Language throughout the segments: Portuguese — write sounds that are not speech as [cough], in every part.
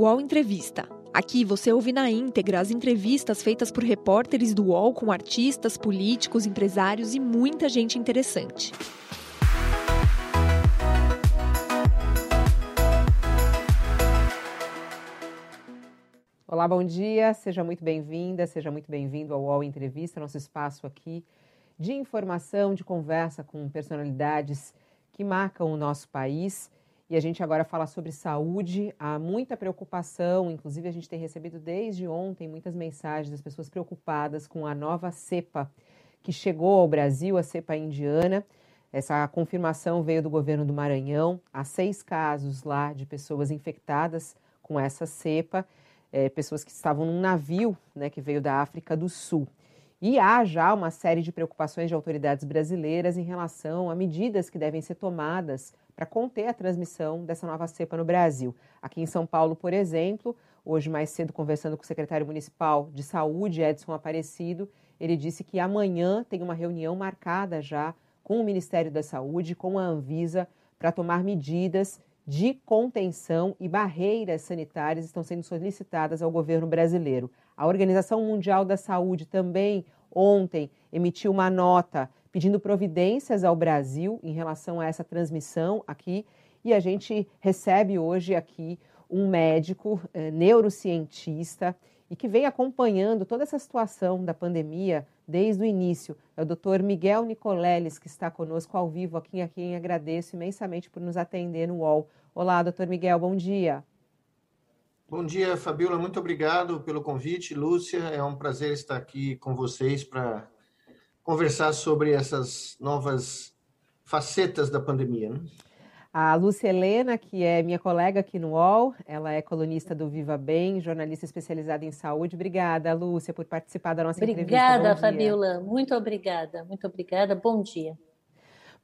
UOL Entrevista. Aqui você ouve na íntegra as entrevistas feitas por repórteres do UOL com artistas, políticos, empresários e muita gente interessante. Olá, bom dia, seja muito bem-vinda, seja muito bem-vindo ao UOL Entrevista, nosso espaço aqui de informação, de conversa com personalidades que marcam o nosso país. E a gente agora fala sobre saúde. Há muita preocupação, inclusive a gente tem recebido desde ontem muitas mensagens das pessoas preocupadas com a nova cepa que chegou ao Brasil, a cepa indiana. Essa confirmação veio do governo do Maranhão. Há seis casos lá de pessoas infectadas com essa cepa, é, pessoas que estavam num navio né, que veio da África do Sul. E há já uma série de preocupações de autoridades brasileiras em relação a medidas que devem ser tomadas para conter a transmissão dessa nova cepa no Brasil. Aqui em São Paulo, por exemplo, hoje mais cedo conversando com o secretário municipal de saúde, Edson Aparecido, ele disse que amanhã tem uma reunião marcada já com o Ministério da Saúde, com a Anvisa, para tomar medidas de contenção e barreiras sanitárias estão sendo solicitadas ao governo brasileiro. A Organização Mundial da Saúde também ontem emitiu uma nota pedindo providências ao Brasil em relação a essa transmissão aqui. E a gente recebe hoje aqui um médico eh, neurocientista e que vem acompanhando toda essa situação da pandemia desde o início. É o doutor Miguel Nicoleles, que está conosco ao vivo aqui, a quem agradeço imensamente por nos atender no UOL. Olá, doutor Miguel, bom dia. Bom dia, Fabiola. Muito obrigado pelo convite. Lúcia, é um prazer estar aqui com vocês para conversar sobre essas novas facetas da pandemia. Né? A Lúcia Helena, que é minha colega aqui no UOL, ela é colunista do Viva Bem, jornalista especializada em saúde. Obrigada, Lúcia, por participar da nossa obrigada, entrevista. Obrigada, Fabiola. Muito obrigada, muito obrigada. Bom dia.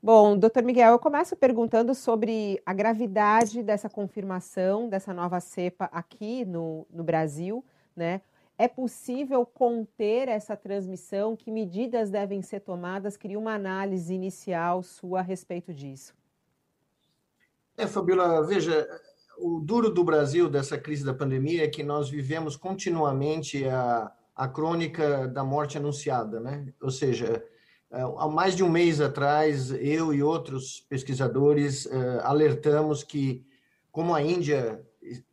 Bom, doutor Miguel, eu começo perguntando sobre a gravidade dessa confirmação dessa nova cepa aqui no, no Brasil, né? É possível conter essa transmissão? Que medidas devem ser tomadas? Queria uma análise inicial sua a respeito disso. É, Fabiola, veja, o duro do Brasil dessa crise da pandemia é que nós vivemos continuamente a, a crônica da morte anunciada, né? Ou seja, há mais de um mês atrás, eu e outros pesquisadores uh, alertamos que, como a Índia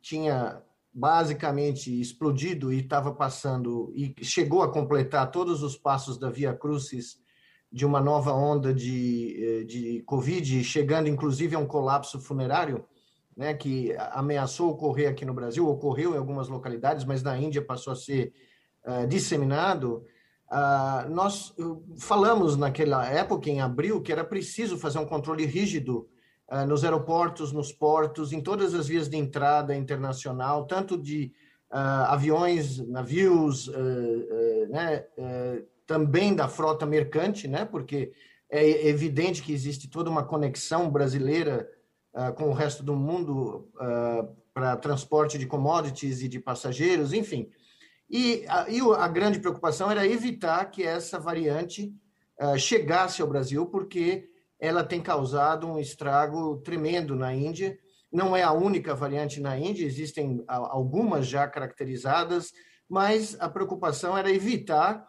tinha basicamente explodido e estava passando e chegou a completar todos os passos da Via Crucis de uma nova onda de, eh, de Covid, chegando inclusive a um colapso funerário, né, que ameaçou ocorrer aqui no Brasil, ocorreu em algumas localidades, mas na Índia passou a ser uh, disseminado. Uh, nós falamos naquela época, em abril, que era preciso fazer um controle rígido uh, nos aeroportos, nos portos, em todas as vias de entrada internacional, tanto de uh, aviões, navios, né, também da frota mercante, né, porque é evidente que existe toda uma conexão brasileira com o resto do mundo para transporte de commodities e de passageiros, enfim. E a, e a grande preocupação era evitar que essa variante uh, chegasse ao Brasil, porque ela tem causado um estrago tremendo na Índia. Não é a única variante na Índia, existem algumas já caracterizadas, mas a preocupação era evitar.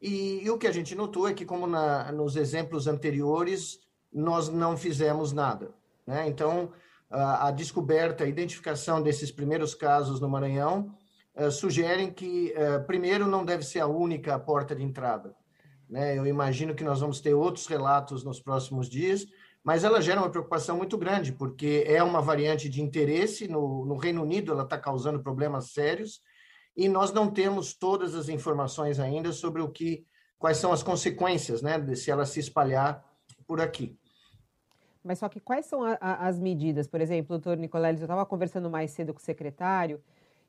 E, e o que a gente notou é que, como na, nos exemplos anteriores, nós não fizemos nada. Né? Então, a, a descoberta, a identificação desses primeiros casos no Maranhão uh, sugerem que, uh, primeiro, não deve ser a única porta de entrada. Né? Eu imagino que nós vamos ter outros relatos nos próximos dias, mas ela gera uma preocupação muito grande, porque é uma variante de interesse. No, no Reino Unido, ela está causando problemas sérios e nós não temos todas as informações ainda sobre o que, quais são as consequências, né, de se ela se espalhar por aqui. Mas só que quais são a, a, as medidas? Por exemplo, doutor Nicoleles, eu estava conversando mais cedo com o secretário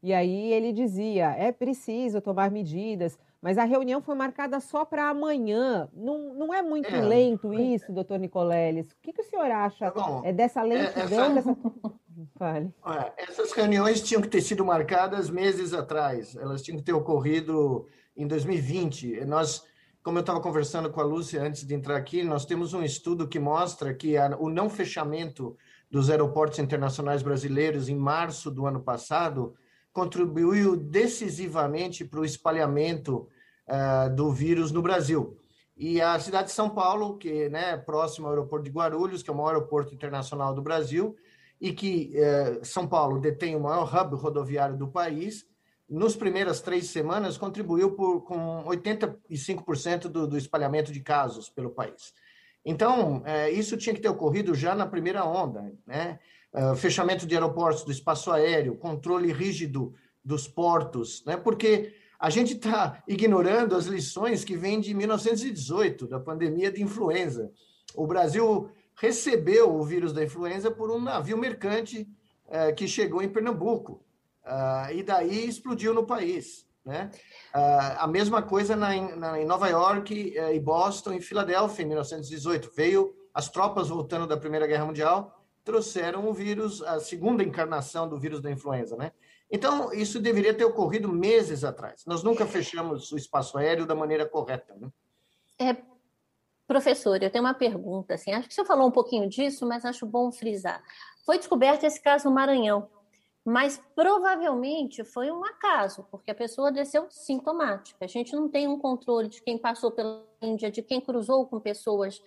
e aí ele dizia: é preciso tomar medidas, mas a reunião foi marcada só para amanhã. Não, não é muito é, lento isso, doutor Nicoleles? O que, que o senhor acha tá Bom, é dessa lentidão? Essa... Dessa... [laughs] Fale. Essas reuniões tinham que ter sido marcadas meses atrás, elas tinham que ter ocorrido em 2020. Nós, como eu estava conversando com a Lúcia antes de entrar aqui, nós temos um estudo que mostra que a, o não fechamento dos aeroportos internacionais brasileiros em março do ano passado contribuiu decisivamente para o espalhamento uh, do vírus no Brasil. E a cidade de São Paulo, que é né, próximo ao aeroporto de Guarulhos, que é o maior aeroporto internacional do Brasil, e que uh, São Paulo detém o maior hub rodoviário do país, nos primeiras três semanas contribuiu por, com 85% do, do espalhamento de casos pelo país. Então, é, isso tinha que ter ocorrido já na primeira onda, né? Uh, fechamento de aeroportos, do espaço aéreo, controle rígido dos portos, né? Porque a gente está ignorando as lições que vêm de 1918, da pandemia de influenza. O Brasil recebeu o vírus da influenza por um navio mercante uh, que chegou em Pernambuco. Uh, e daí explodiu no país. Né? Uh, a mesma coisa na, na, em Nova York uh, Boston e Filadélfia, em 1918. Veio as tropas voltando da Primeira Guerra Mundial, trouxeram o vírus, a segunda encarnação do vírus da influenza. Né? Então, isso deveria ter ocorrido meses atrás. Nós nunca fechamos o espaço aéreo da maneira correta. Né? É, professor, eu tenho uma pergunta. Assim, acho que você falou um pouquinho disso, mas acho bom frisar. Foi descoberto esse caso no Maranhão mas provavelmente foi um acaso, porque a pessoa desceu sintomática. A gente não tem um controle de quem passou pela Índia, de quem cruzou com pessoas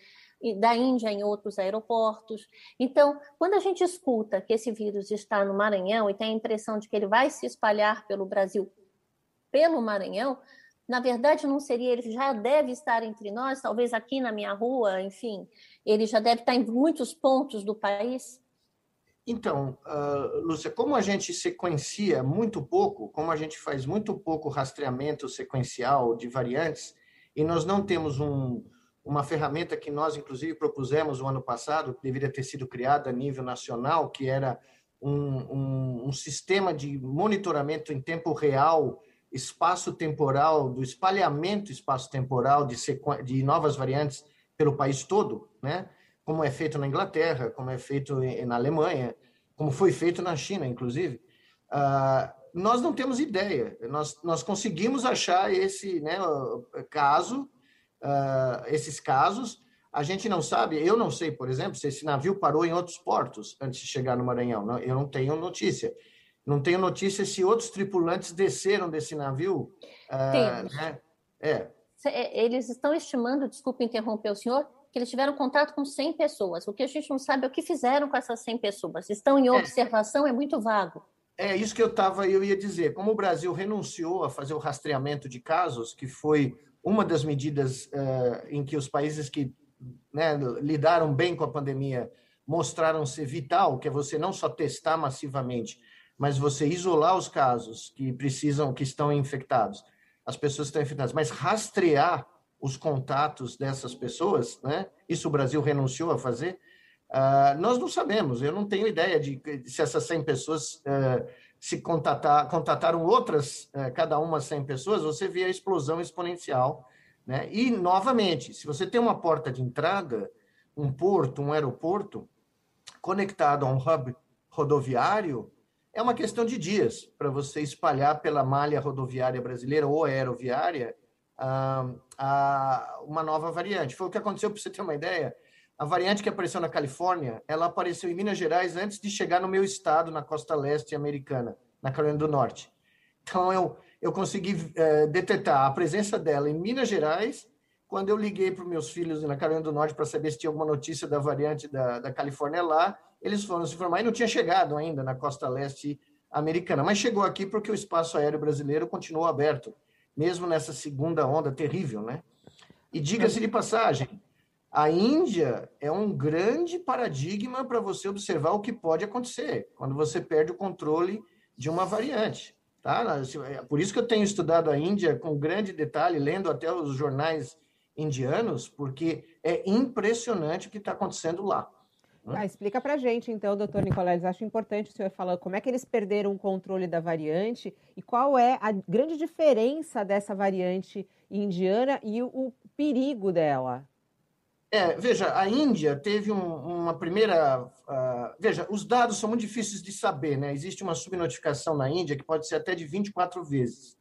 da Índia em outros aeroportos. Então, quando a gente escuta que esse vírus está no Maranhão e tem a impressão de que ele vai se espalhar pelo Brasil pelo Maranhão, na verdade não seria, ele já deve estar entre nós, talvez aqui na minha rua, enfim, ele já deve estar em muitos pontos do país. Então, uh, Lúcia, como a gente sequencia muito pouco, como a gente faz muito pouco rastreamento sequencial de variantes, e nós não temos um, uma ferramenta que nós, inclusive, propusemos o ano passado, que deveria ter sido criada a nível nacional, que era um, um, um sistema de monitoramento em tempo real, espaço-temporal, do espalhamento espaço-temporal de, de novas variantes pelo país todo, né? como é feito na Inglaterra, como é feito na Alemanha, como foi feito na China, inclusive, uh, nós não temos ideia. Nós, nós conseguimos achar esse né, caso, uh, esses casos. A gente não sabe, eu não sei, por exemplo, se esse navio parou em outros portos antes de chegar no Maranhão. Eu não tenho notícia. Não tenho notícia se outros tripulantes desceram desse navio. Uh, né? É. Eles estão estimando, desculpe interromper o senhor, que eles tiveram contato com 100 pessoas. O que a gente não sabe é o que fizeram com essas 100 pessoas. Estão em é. observação, é, é muito vago. É isso que eu tava, eu ia dizer. Como o Brasil renunciou a fazer o rastreamento de casos, que foi uma das medidas uh, em que os países que né, lidaram bem com a pandemia mostraram ser vital, que é você não só testar massivamente, mas você isolar os casos que precisam, que estão infectados, as pessoas que estão infectadas, mas rastrear os contatos dessas pessoas, né? Isso o Brasil renunciou a fazer. Uh, nós não sabemos, eu não tenho ideia de, se essas 100 pessoas uh, se contatar, contataram outras, uh, cada uma 100 pessoas, você vê a explosão exponencial. Né? E, novamente, se você tem uma porta de entrada, um porto, um aeroporto, conectado a um hub rodoviário, é uma questão de dias para você espalhar pela malha rodoviária brasileira ou aeroviária a, uma nova variante. Foi o que aconteceu, para você ter uma ideia. A variante que apareceu na Califórnia, ela apareceu em Minas Gerais antes de chegar no meu estado, na costa leste americana, na Carolina do Norte. Então, eu, eu consegui é, detectar a presença dela em Minas Gerais quando eu liguei para os meus filhos na Carolina do Norte para saber se tinha alguma notícia da variante da, da Califórnia lá. Eles foram se informar e não tinha chegado ainda na costa leste americana, mas chegou aqui porque o espaço aéreo brasileiro continuou aberto mesmo nessa segunda onda terrível, né? E diga-se de passagem, a Índia é um grande paradigma para você observar o que pode acontecer quando você perde o controle de uma variante. Tá? É por isso que eu tenho estudado a Índia com grande detalhe, lendo até os jornais indianos, porque é impressionante o que está acontecendo lá. Ah, explica para gente, então, doutor Nicolás. Acho importante o senhor falar como é que eles perderam o controle da variante e qual é a grande diferença dessa variante indiana e o, o perigo dela. É, veja, a Índia teve um, uma primeira. Uh, veja, os dados são muito difíceis de saber, né? Existe uma subnotificação na Índia que pode ser até de 24 vezes.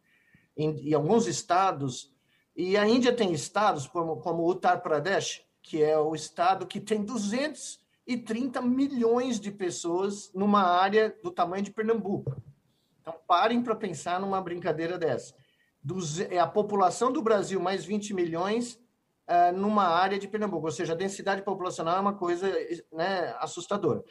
Em, em alguns estados, e a Índia tem estados como, como Uttar Pradesh, que é o estado que tem 200 e 30 milhões de pessoas numa área do tamanho de Pernambuco. Então, parem para pensar numa brincadeira dessa. Dos, é a população do Brasil mais 20 milhões uh, numa área de Pernambuco, ou seja, a densidade populacional é uma coisa né, assustadora.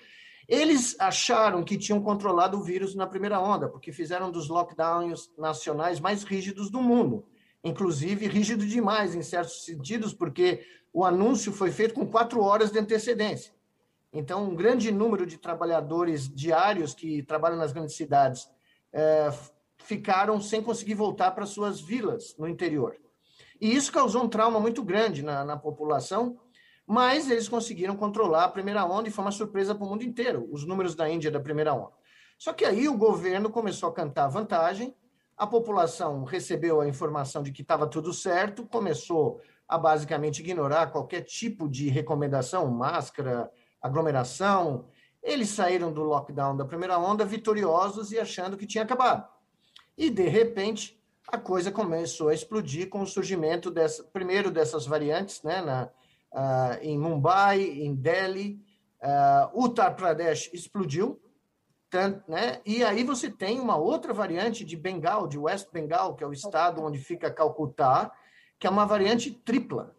Eles acharam que tinham controlado o vírus na primeira onda, porque fizeram dos lockdowns nacionais mais rígidos do mundo. Inclusive, rígido demais, em certos sentidos, porque o anúncio foi feito com quatro horas de antecedência. Então, um grande número de trabalhadores diários que trabalham nas grandes cidades é, ficaram sem conseguir voltar para suas vilas no interior. E isso causou um trauma muito grande na, na população, mas eles conseguiram controlar a primeira onda e foi uma surpresa para o mundo inteiro, os números da Índia da primeira onda. Só que aí o governo começou a cantar vantagem, a população recebeu a informação de que estava tudo certo, começou a basicamente ignorar qualquer tipo de recomendação, máscara, aglomeração. Eles saíram do lockdown da primeira onda vitoriosos e achando que tinha acabado. E, de repente, a coisa começou a explodir com o surgimento, dessa, primeiro, dessas variantes, né, na, uh, em Mumbai, em Delhi, uh, Uttar Pradesh explodiu, tanto, né, e aí você tem uma outra variante de Bengal, de West Bengal, que é o estado onde fica Calcutá, que é uma variante tripla.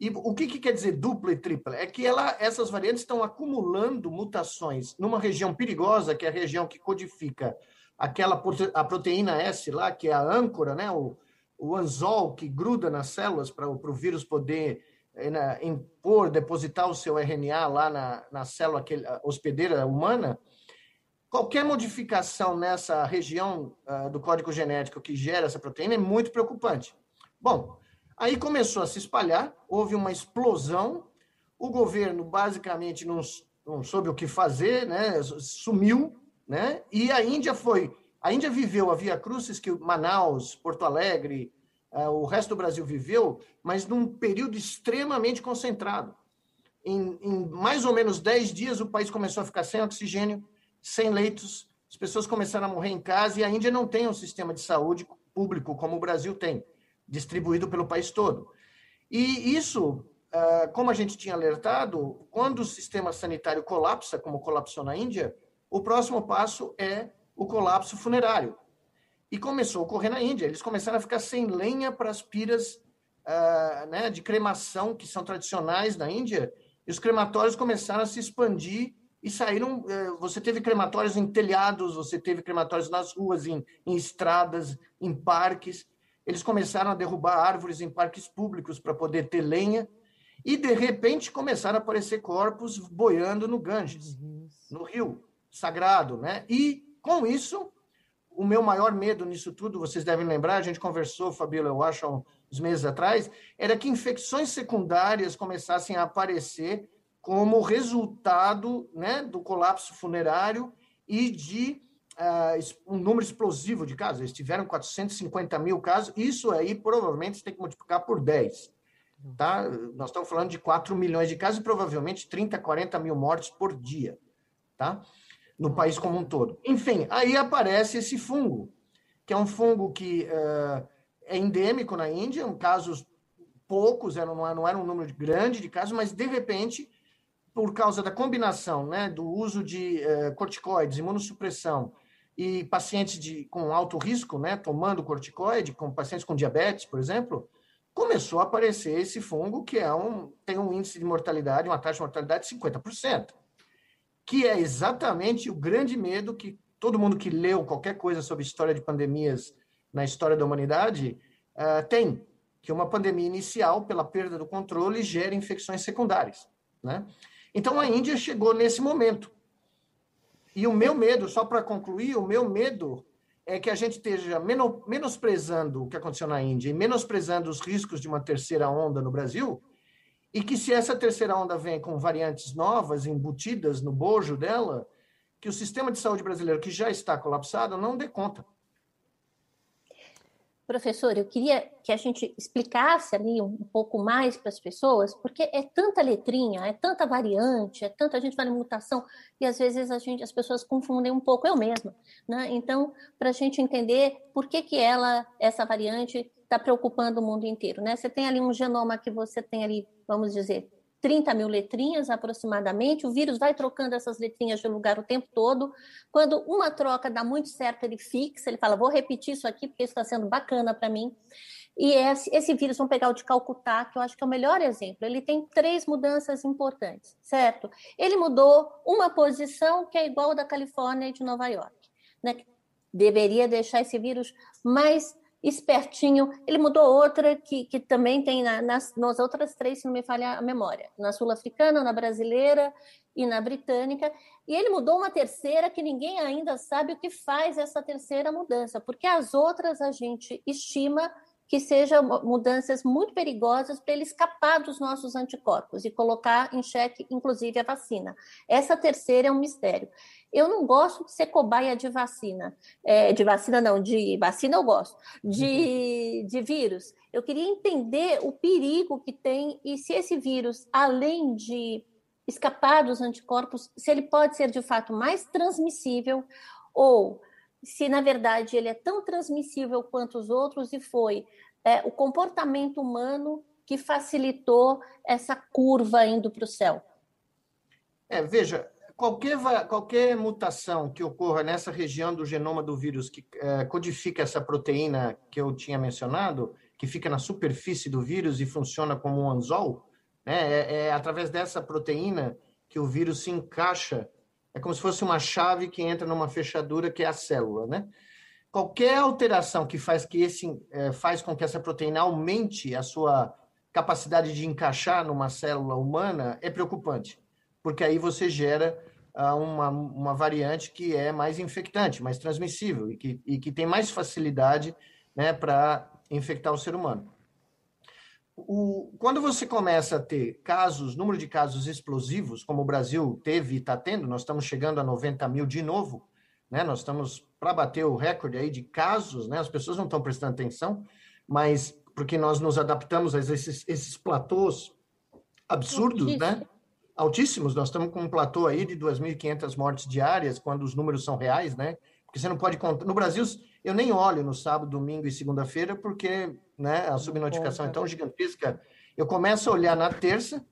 E o que, que, quer dizer dupla e tripla? É que ela, essas variantes estão acumulando mutações numa região perigosa, que é a região que codifica aquela a proteína S lá, que é a âncora, né? o, o anzol que gruda nas células para o vírus poder né, impor, depositar o seu RNA lá na, na célula aquele, hospedeira humana. Qualquer modificação nessa região uh, do código genético que gera essa proteína é muito preocupante. Bom, aí começou a se espalhar, houve uma explosão, o governo basicamente não, não soube o que fazer, né? sumiu, né? e a Índia foi. A Índia viveu a Via Crucis que Manaus, Porto Alegre, uh, o resto do Brasil viveu, mas num período extremamente concentrado. Em, em mais ou menos 10 dias, o país começou a ficar sem oxigênio, sem leitos, as pessoas começaram a morrer em casa, e a Índia não tem um sistema de saúde público como o Brasil tem distribuído pelo país todo. E isso, ah, como a gente tinha alertado, quando o sistema sanitário colapsa, como colapsou na Índia, o próximo passo é o colapso funerário. E começou a ocorrer na Índia. Eles começaram a ficar sem lenha para as piras uh, né, de cremação que são tradicionais na Índia. E os crematórios começaram a se expandir e saíram. Uh, você teve crematórios em telhados, você teve crematórios nas ruas, em, em estradas, em parques. Eles começaram a derrubar árvores em parques públicos para poder ter lenha. E, de repente, começaram a aparecer corpos boiando no Ganges, no rio sagrado. Né? E, com isso, o meu maior medo nisso tudo, vocês devem lembrar, a gente conversou, Fabíola, eu acho, uns meses atrás, era que infecções secundárias começassem a aparecer como resultado né, do colapso funerário e de uh, um número explosivo de casos. Eles tiveram 450 mil casos. Isso aí, provavelmente, tem que multiplicar por 10. Tá? Nós estamos falando de 4 milhões de casos e provavelmente 30, 40 mil mortes por dia. Tá? No país como um todo. Enfim, aí aparece esse fungo, que é um fungo que uh, é endêmico na Índia, casos poucos, era, não, não era um número grande de casos, mas de repente, por causa da combinação né, do uso de uh, corticoides, imunossupressão, e pacientes de, com alto risco, né, tomando corticoide, com pacientes com diabetes, por exemplo, começou a aparecer esse fungo que é um, tem um índice de mortalidade, uma taxa de mortalidade de 50%, que é exatamente o grande medo que todo mundo que leu qualquer coisa sobre história de pandemias na história da humanidade uh, tem, que uma pandemia inicial, pela perda do controle, gera infecções secundárias. Né? Então, a Índia chegou nesse momento. E o meu medo, só para concluir, o meu medo é que a gente esteja menosprezando o que aconteceu na Índia e menosprezando os riscos de uma terceira onda no Brasil, e que se essa terceira onda vem com variantes novas, embutidas no bojo dela, que o sistema de saúde brasileiro, que já está colapsado, não dê conta. Professor, eu queria que a gente explicasse ali um, pouco mais para as pessoas, porque é tanta letrinha, é tanta variante, é tanta gente fala em mutação e às vezes a gente, as pessoas confundem um pouco, eu mesma, né? Então, para a gente entender por que que ela, essa variante, está preocupando o mundo inteiro, né? Você tem ali um genoma que você tem ali, vamos dizer, 30 mil letrinhas aproximadamente. O vírus vai trocando essas letrinhas de lugar o tempo todo. Quando uma troca dá muito certo, ele fixa, ele fala: vou repetir isso aqui porque isso está sendo bacana para mim. E esse, esse, vírus, vamos pegar o de Calcutá, que eu acho que é o melhor exemplo. Ele tem três mudanças importantes, certo? Ele mudou uma posição que é igual da Califórnia e de Nova York. Né? Deveria deixar esse vírus mais espertinho. Ele mudou outra que, que também tem na, nas, nas outras três, se não me falha a memória, na sul-africana, na brasileira e na britânica. E ele mudou uma terceira que ninguém ainda sabe o que faz essa terceira mudança, porque as outras a gente estima que sejam mudanças muito perigosas para ele escapar dos nossos anticorpos e colocar em xeque, inclusive, a vacina. Essa terceira é um mistério. Eu não gosto de ser cobaia de vacina. É, de vacina, não, de vacina eu gosto. De, de vírus. Eu queria entender o perigo que tem e se esse vírus, além de escapar dos anticorpos, se ele pode ser de fato mais transmissível ou se na verdade ele é tão transmissível quanto os outros e foi é, o comportamento humano que facilitou essa curva indo para o céu. É, veja, qualquer, qualquer mutação que ocorra nessa região do genoma do vírus que é, codifica essa proteína que eu tinha mencionado, que fica na superfície do vírus e funciona como um anzol, né, é, é através dessa proteína que o vírus se encaixa é como se fosse uma chave que entra numa fechadura que é a célula, né? Qualquer alteração que faz que esse é, faz com que essa proteína aumente a sua capacidade de encaixar numa célula humana é preocupante, porque aí você gera uma, uma variante que é mais infectante, mais transmissível e que, e que tem mais facilidade né, para infectar o ser humano o, quando você começa a ter casos, número de casos explosivos, como o Brasil teve e está tendo, nós estamos chegando a 90 mil de novo, né? Nós estamos para bater o recorde aí de casos, né? As pessoas não estão prestando atenção, mas porque nós nos adaptamos a esses, esses platôs absurdos, né? Altíssimos. Nós estamos com um platô aí de 2.500 mortes diárias, quando os números são reais, né? Porque você não pode contar. No Brasil, eu nem olho no sábado, domingo e segunda-feira, porque né, a subnotificação é tão gigantesca. Eu começo a olhar na terça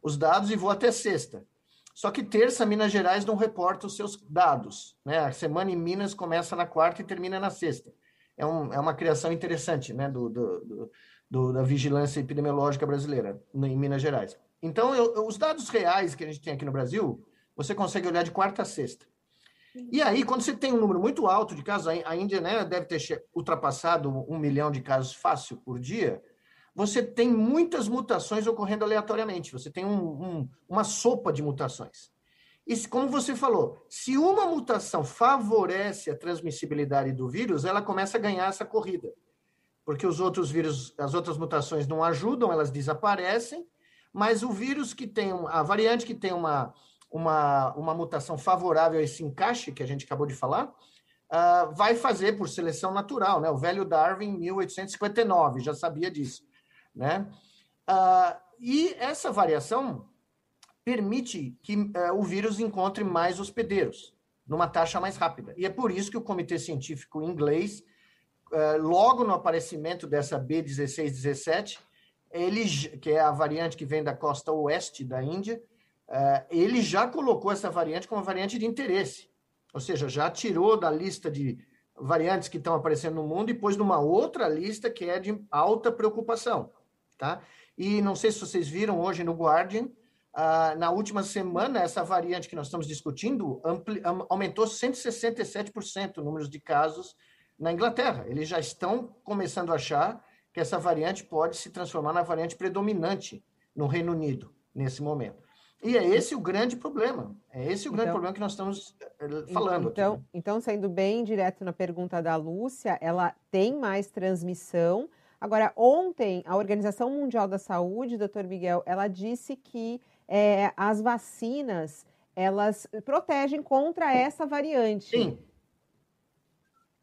os dados e vou até sexta. Só que terça, Minas Gerais não reporta os seus dados. Né? A semana em Minas começa na quarta e termina na sexta. É, um, é uma criação interessante né, do, do, do, do, da vigilância epidemiológica brasileira em Minas Gerais. Então, eu, os dados reais que a gente tem aqui no Brasil, você consegue olhar de quarta a sexta. E aí, quando você tem um número muito alto de casos, a Índia né, deve ter ultrapassado um milhão de casos fácil por dia, você tem muitas mutações ocorrendo aleatoriamente. Você tem um, um, uma sopa de mutações. E como você falou, se uma mutação favorece a transmissibilidade do vírus, ela começa a ganhar essa corrida. Porque os outros vírus, as outras mutações não ajudam, elas desaparecem, mas o vírus que tem, a variante que tem uma, uma, uma mutação favorável a esse encaixe que a gente acabou de falar, uh, vai fazer por seleção natural, né? O velho Darwin, 1859, já sabia disso, né? Uh, e essa variação permite que uh, o vírus encontre mais hospedeiros, numa taxa mais rápida. E é por isso que o comitê científico inglês, logo no aparecimento dessa B1617, ele, que é a variante que vem da costa oeste da Índia, é, ele já colocou essa variante como variante de interesse. Ou seja, já tirou da lista de variantes que estão aparecendo no mundo e pôs numa outra lista que é de alta preocupação. Tá? E não sei se vocês viram hoje no Guardian, uh, na última semana, essa variante que nós estamos discutindo aumentou 167% o número de casos na Inglaterra. Eles já estão começando a achar que essa variante pode se transformar na variante predominante no Reino Unido, nesse momento. E é esse o grande problema. É esse o grande então, problema que nós estamos eh, falando. Então, aqui. então, sendo bem direto na pergunta da Lúcia, ela tem mais transmissão. Agora, ontem, a Organização Mundial da Saúde, doutor Miguel, ela disse que é, as vacinas elas protegem contra essa variante. Sim.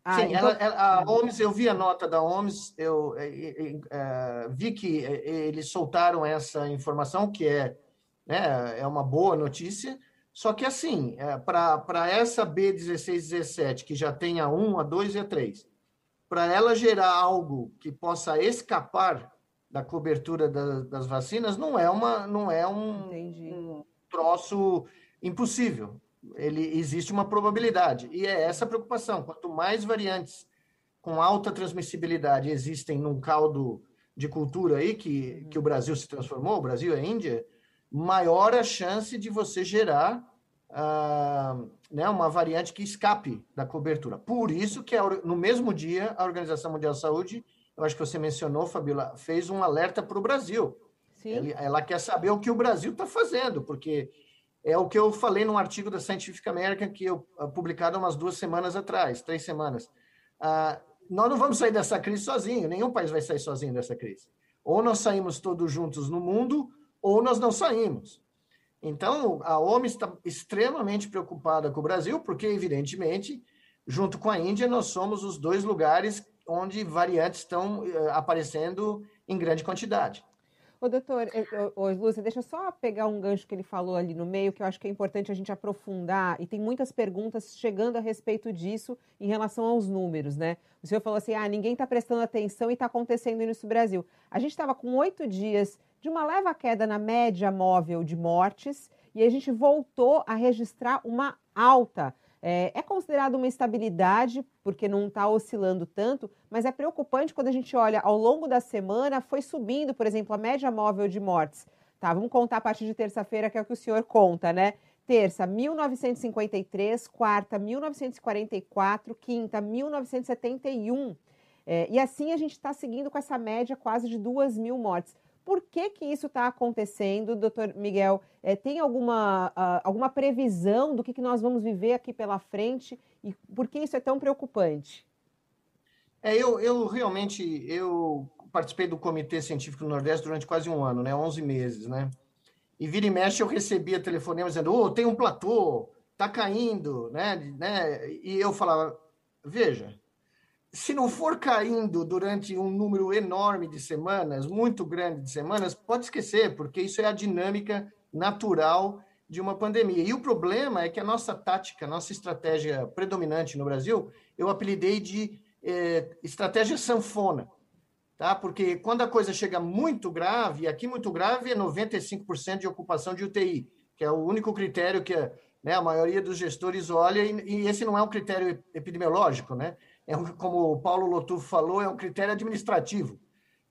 Ah, Sim, então... ela, ela, a OMS, eu vi a nota da OMS, eu é, é, vi que eles soltaram essa informação, que é né? É uma boa notícia. Só que, assim, é, para essa B1617, que já tem a 1, a 2 e a 3, para ela gerar algo que possa escapar da cobertura da, das vacinas não é, uma, não é um, um troço impossível. Ele existe uma probabilidade e é essa a preocupação. Quanto mais variantes com alta transmissibilidade existem num caldo de cultura aí que, que o Brasil se transformou, o Brasil e a Índia, maior a chance de você gerar uh, né, uma variante que escape da cobertura. Por isso que no mesmo dia a Organização Mundial de Saúde, eu acho que você mencionou, Fabiola, fez um alerta para o Brasil. Sim. Ela quer saber o que o Brasil está fazendo, porque é o que eu falei num artigo da Scientific American que eu uh, publicado umas duas semanas atrás, três semanas. Uh, nós não vamos sair dessa crise sozinho, nenhum país vai sair sozinho dessa crise. Ou nós saímos todos juntos no mundo, ou nós não saímos. Então, a OMS está extremamente preocupada com o Brasil, porque, evidentemente, junto com a Índia, nós somos os dois lugares onde variantes estão uh, aparecendo em grande quantidade. Ô, doutor, ô, Lúcia, deixa eu só pegar um gancho que ele falou ali no meio, que eu acho que é importante a gente aprofundar, e tem muitas perguntas chegando a respeito disso em relação aos números, né? O senhor falou assim, ah, ninguém está prestando atenção e está acontecendo isso no Brasil. A gente estava com oito dias de uma leva queda na média móvel de mortes, e a gente voltou a registrar uma alta é, é considerado uma estabilidade, porque não está oscilando tanto, mas é preocupante quando a gente olha ao longo da semana, foi subindo, por exemplo, a média móvel de mortes. Tá, vamos contar a partir de terça-feira, que é o que o senhor conta, né? Terça, 1953, quarta, 1944, quinta, 1971. É, e assim a gente está seguindo com essa média quase de duas mil mortes. Por que, que isso está acontecendo, doutor Miguel? É, tem alguma, uh, alguma previsão do que, que nós vamos viver aqui pela frente e por que isso é tão preocupante? É, eu, eu realmente eu participei do Comitê Científico do Nordeste durante quase um ano, né, 11 meses, né? E vira e mexe eu recebia telefonema dizendo, oh, tem um platô, tá caindo, né, né? E eu falava, veja, se não for caindo durante um número enorme de semanas, muito grande de semanas, pode esquecer, porque isso é a dinâmica natural de uma pandemia. E o problema é que a nossa tática, a nossa estratégia predominante no Brasil, eu apelidei de eh, estratégia sanfona. Tá? Porque quando a coisa chega muito grave, aqui muito grave é 95% de ocupação de UTI, que é o único critério que né, a maioria dos gestores olha, e, e esse não é um critério epidemiológico, né? É um, como o Paulo Lotufo falou, é um critério administrativo.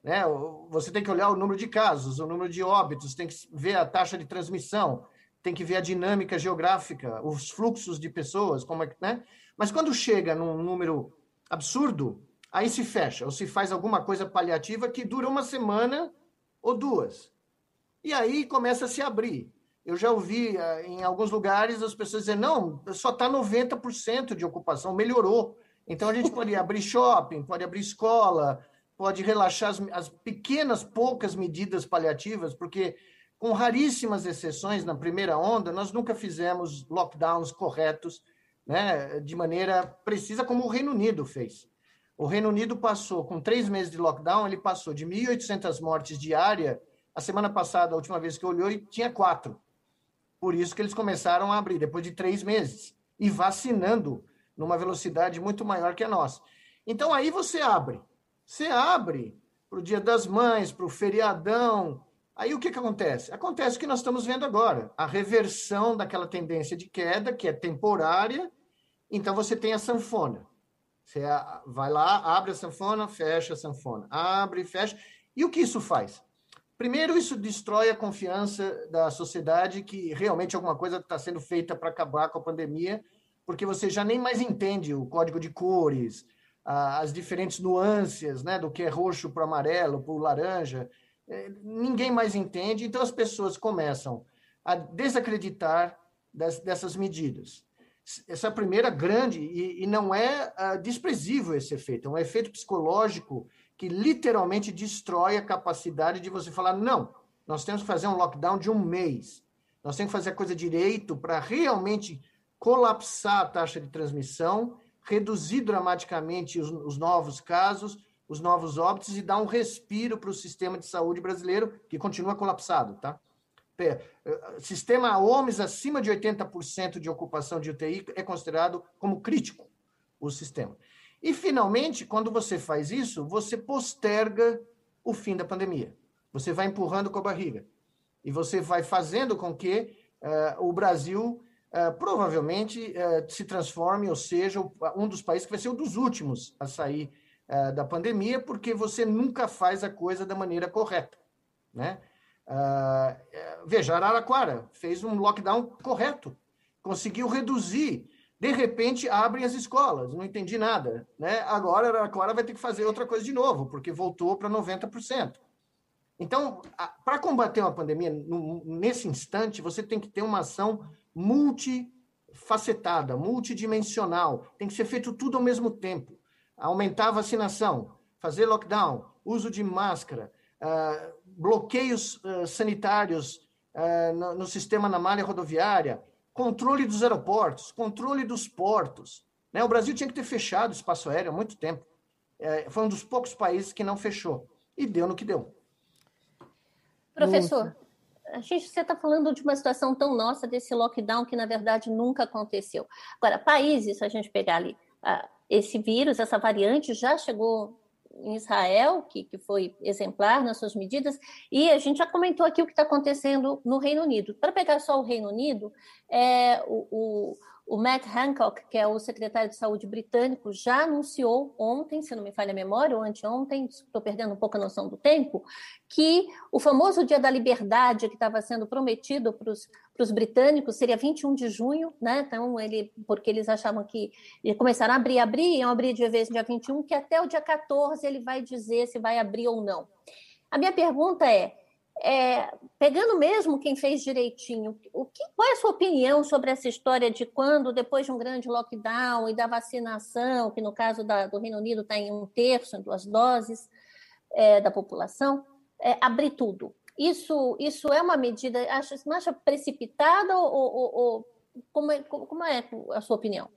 Né? Você tem que olhar o número de casos, o número de óbitos, tem que ver a taxa de transmissão, tem que ver a dinâmica geográfica, os fluxos de pessoas, como é que, né? Mas quando chega num número absurdo, aí se fecha, ou se faz alguma coisa paliativa que dura uma semana ou duas. E aí começa a se abrir. Eu já ouvi eh, em alguns lugares as pessoas dizendo, não, só está 90% de ocupação, melhorou. Então, a gente pode abrir shopping, pode abrir escola, pode relaxar as, as pequenas, poucas medidas paliativas, porque, com raríssimas exceções na primeira onda, nós nunca fizemos lockdowns corretos, né, de maneira precisa, como o Reino Unido fez. O Reino Unido passou, com três meses de lockdown, ele passou de 1.800 mortes diária. A semana passada, a última vez que olhei, tinha quatro. Por isso que eles começaram a abrir, depois de três meses. E vacinando numa velocidade muito maior que a nossa. Então aí você abre. Você abre para o Dia das Mães, para o feriadão. Aí o que, que acontece? Acontece o que nós estamos vendo agora: a reversão daquela tendência de queda, que é temporária. Então você tem a sanfona. Você vai lá, abre a sanfona, fecha a sanfona. Abre, fecha. E o que isso faz? Primeiro, isso destrói a confiança da sociedade que realmente alguma coisa está sendo feita para acabar com a pandemia porque você já nem mais entende o código de cores, as diferentes nuances, né, do que é roxo para amarelo, para laranja. É, ninguém mais entende, então as pessoas começam a desacreditar dessas medidas. Essa é a primeira grande, e, não é uh, desprezível esse efeito, é um efeito psicológico que literalmente destrói a capacidade de você falar: não, nós temos que fazer um lockdown de um mês, nós temos que fazer a coisa direito para realmente colapsar a taxa de transmissão, reduzir dramaticamente os, os novos casos, os novos óbitos e dar um respiro para o sistema de saúde brasileiro, que continua colapsado, tá? Eh, sistema OMS acima de 80% de ocupação de UTI é considerado como crítico o sistema. E, finalmente, quando você faz isso, você posterga o fim da pandemia. Você vai empurrando com a barriga. E você vai fazendo com que uh, o Brasil uh, provavelmente uh, se transforme, ou seja, um dos países que vai ser um dos últimos a sair da pandemia, porque você nunca faz a coisa da maneira correta. Né? veja, Araraquara fez um lockdown correto, conseguiu reduzir de repente, abrem as escolas, não entendi nada. Né? Agora, Araraquara vai ter que fazer outra coisa de novo, porque voltou para 90%. Então, para combater uma pandemia, nesse instante, você tem que ter uma ação multifacetada, multidimensional. Tem que ser feito tudo ao mesmo tempo. Aumentar a vacinação, fazer lockdown, uso de máscara, uh, bloqueios uh, sanitários uh, no, no sistema na malha rodoviária, controle dos aeroportos, controle dos portos. Né? O Brasil tinha que ter fechado o espaço aéreo há muito tempo. É, foi um dos poucos países que não fechou. E deu no que deu. Professor, a gente, você está falando de uma situação tão nossa, desse lockdown que, na verdade, nunca aconteceu. Agora, países, se a gente pegar ali, ah, esse vírus, essa variante já chegou em Israel, que, que foi exemplar nas suas medidas, e a gente já comentou aqui o que está acontecendo no Reino Unido. Para pegar só o Reino Unido, é, o, o o Matt Hancock, que é o secretário de saúde britânico, já anunciou ontem, se não me falha a memória, ou anteontem, estou perdendo um pouco a noção do tempo, que o famoso Dia da Liberdade, que estava sendo prometido para os britânicos, seria 21 de junho, né? Então, ele, porque eles achavam que começaram a abrir, abrir, iam abrir de vez no dia 21, que até o dia 14 ele vai dizer se vai abrir ou não. A minha pergunta é: é, pegando mesmo quem fez direitinho, o que, qual é a sua opinião sobre essa história de quando, depois de um grande lockdown e da vacinação, que no caso da, do Reino Unido está em um terço, em duas doses é, da população, é, abrir tudo? Isso, isso é uma medida, acha, não acha precipitada ou, ou, ou como, é, como é a sua opinião?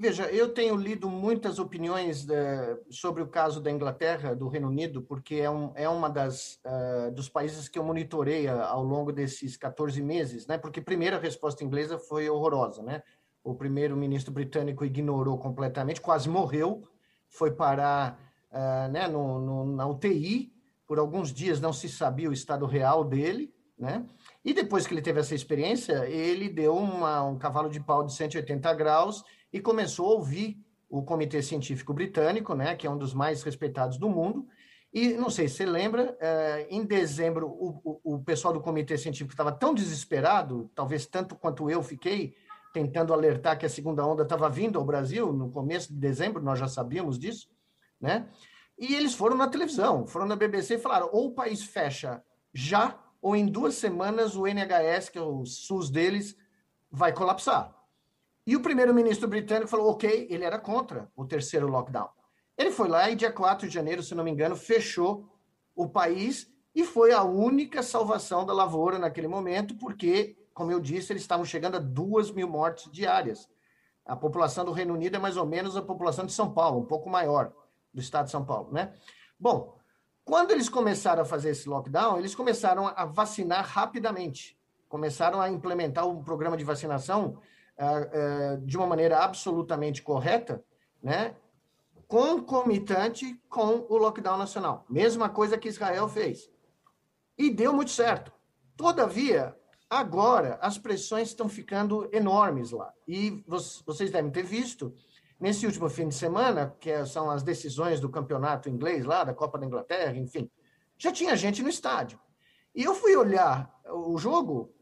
Veja, eu tenho lido muitas opiniões de, eh, sobre o caso da Inglaterra, do Reino Unido, porque é, um, é uma das uh, dos países que eu monitorei ao longo desses 14 meses, né? Porque a resposta inglesa foi horrorosa, né? O primeiro-ministro britânico ignorou completamente, quase morreu, foi parar uh, né, no, no, na UTI, por alguns dias não se sabia o estado real dele, né? E depois que ele teve essa experiência, ele deu uma, um cavalo de pau de 180 graus e começou a ouvir o Comitê Científico Britânico, né, que é um dos mais respeitados do mundo. E não sei se você lembra, eh, em dezembro, o, o, o pessoal do Comitê Científico estava tão desesperado, talvez tanto quanto eu fiquei, tentando alertar que a segunda onda estava vindo ao Brasil, no começo de dezembro, nós já sabíamos disso, né? E eles foram na televisão, foram na BBC e falaram: ou o país fecha já, ou em duas semanas o NHS, que é o SUS deles, vai colapsar. E o primeiro-ministro britânico falou, ok, ele era contra o terceiro lockdown. Ele foi lá e dia 4 de janeiro, se não me engano, fechou o país e foi a única salvação da lavoura naquele momento, porque, como eu disse, eles estavam chegando a duas mil mortes diárias. A população do Reino Unido é mais ou menos a população de São Paulo, um pouco maior, do estado de São Paulo, né? Bom, quando eles começaram a fazer esse lockdown, eles começaram a vacinar rapidamente. Começaram a implementar um programa de vacinação de uma maneira absolutamente correta, né? concomitante com o lockdown nacional. Mesma coisa que Israel fez. E deu muito certo. Todavia, agora as pressões estão ficando enormes lá. E vocês devem ter visto, nesse último fim de semana, que é, são as decisões do campeonato inglês lá, da Copa da Inglaterra, enfim, já tinha gente no estádio. E eu fui olhar o jogo,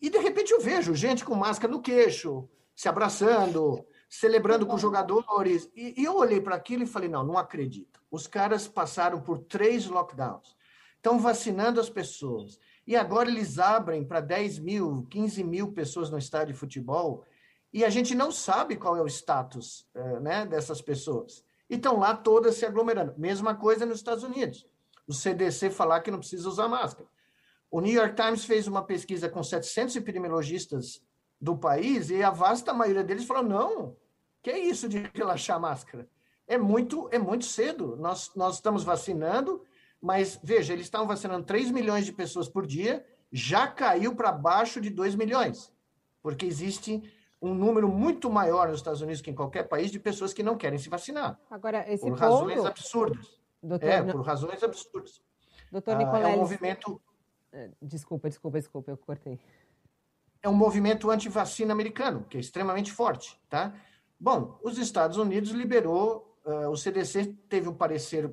e de repente eu vejo gente com máscara no queixo, se abraçando, celebrando com jogadores. E, e eu olhei para aquilo e falei: não, não acredito. Os caras passaram por três lockdowns, estão vacinando as pessoas. E agora eles abrem para 10 mil, 15 mil pessoas no estádio de futebol. E a gente não sabe qual é o status eh, né, dessas pessoas. E estão lá todas se aglomerando. Mesma coisa nos Estados Unidos. O CDC falar que não precisa usar máscara. O New York Times fez uma pesquisa com 700 epidemiologistas do país e a vasta maioria deles falou: não, que é isso de relaxar a máscara? É muito, é muito cedo. Nós, nós estamos vacinando, mas veja, eles estavam vacinando 3 milhões de pessoas por dia, já caiu para baixo de 2 milhões, porque existe um número muito maior nos Estados Unidos que em qualquer país de pessoas que não querem se vacinar. Agora, esse por ponto, razões absurdas. Doutor, é, por razões absurdas. Doutor Nicoleles... Ah, é um movimento... Desculpa, desculpa, desculpa, eu cortei. É um movimento anti-vacina americano, que é extremamente forte, tá? Bom, os Estados Unidos liberou, uh, o CDC teve um parecer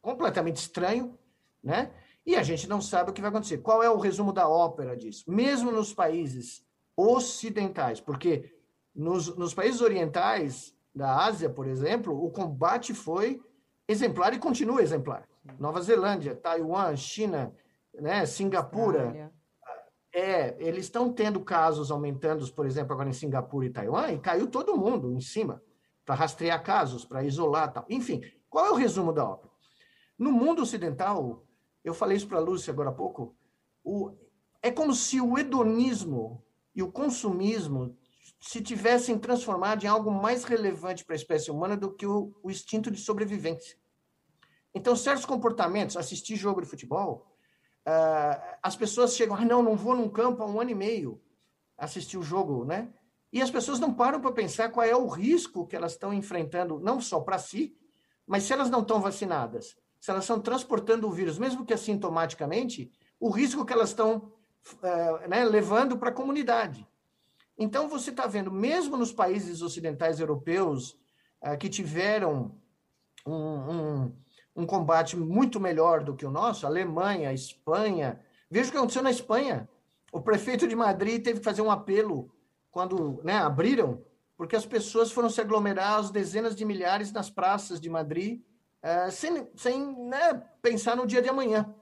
completamente estranho, né? E a gente não sabe o que vai acontecer. Qual é o resumo da ópera disso? Mesmo nos países ocidentais, porque nos, nos países orientais da Ásia, por exemplo, o combate foi exemplar e continua exemplar. Nova Zelândia, Taiwan, China, né, Singapura. É, eles estão tendo casos aumentando, por exemplo, agora em Singapura e Taiwan, e caiu todo mundo em cima para rastrear casos, para isolar tal. Enfim, qual é o resumo da obra? No mundo ocidental, eu falei isso para a Lúcia agora há pouco, o, é como se o hedonismo e o consumismo se tivessem transformado em algo mais relevante para a espécie humana do que o, o instinto de sobrevivência. Então, certos comportamentos, assistir jogo de futebol, uh, as pessoas chegam, ah, não, não vou num campo há um ano e meio assistir o jogo, né? E as pessoas não param para pensar qual é o risco que elas estão enfrentando, não só para si, mas se elas não estão vacinadas, se elas estão transportando o vírus, mesmo que assintomaticamente, o risco que elas estão uh, né, levando para a comunidade. Então, você está vendo, mesmo nos países ocidentais europeus, uh, que tiveram um, um, um combate muito melhor do que o nosso, Alemanha, Espanha. Veja o que aconteceu na Espanha. O prefeito de Madrid teve que fazer um apelo quando né, abriram, porque as pessoas foram se aglomerar às dezenas de milhares nas praças de Madrid, uh, sem, sem né, pensar no dia de amanhã.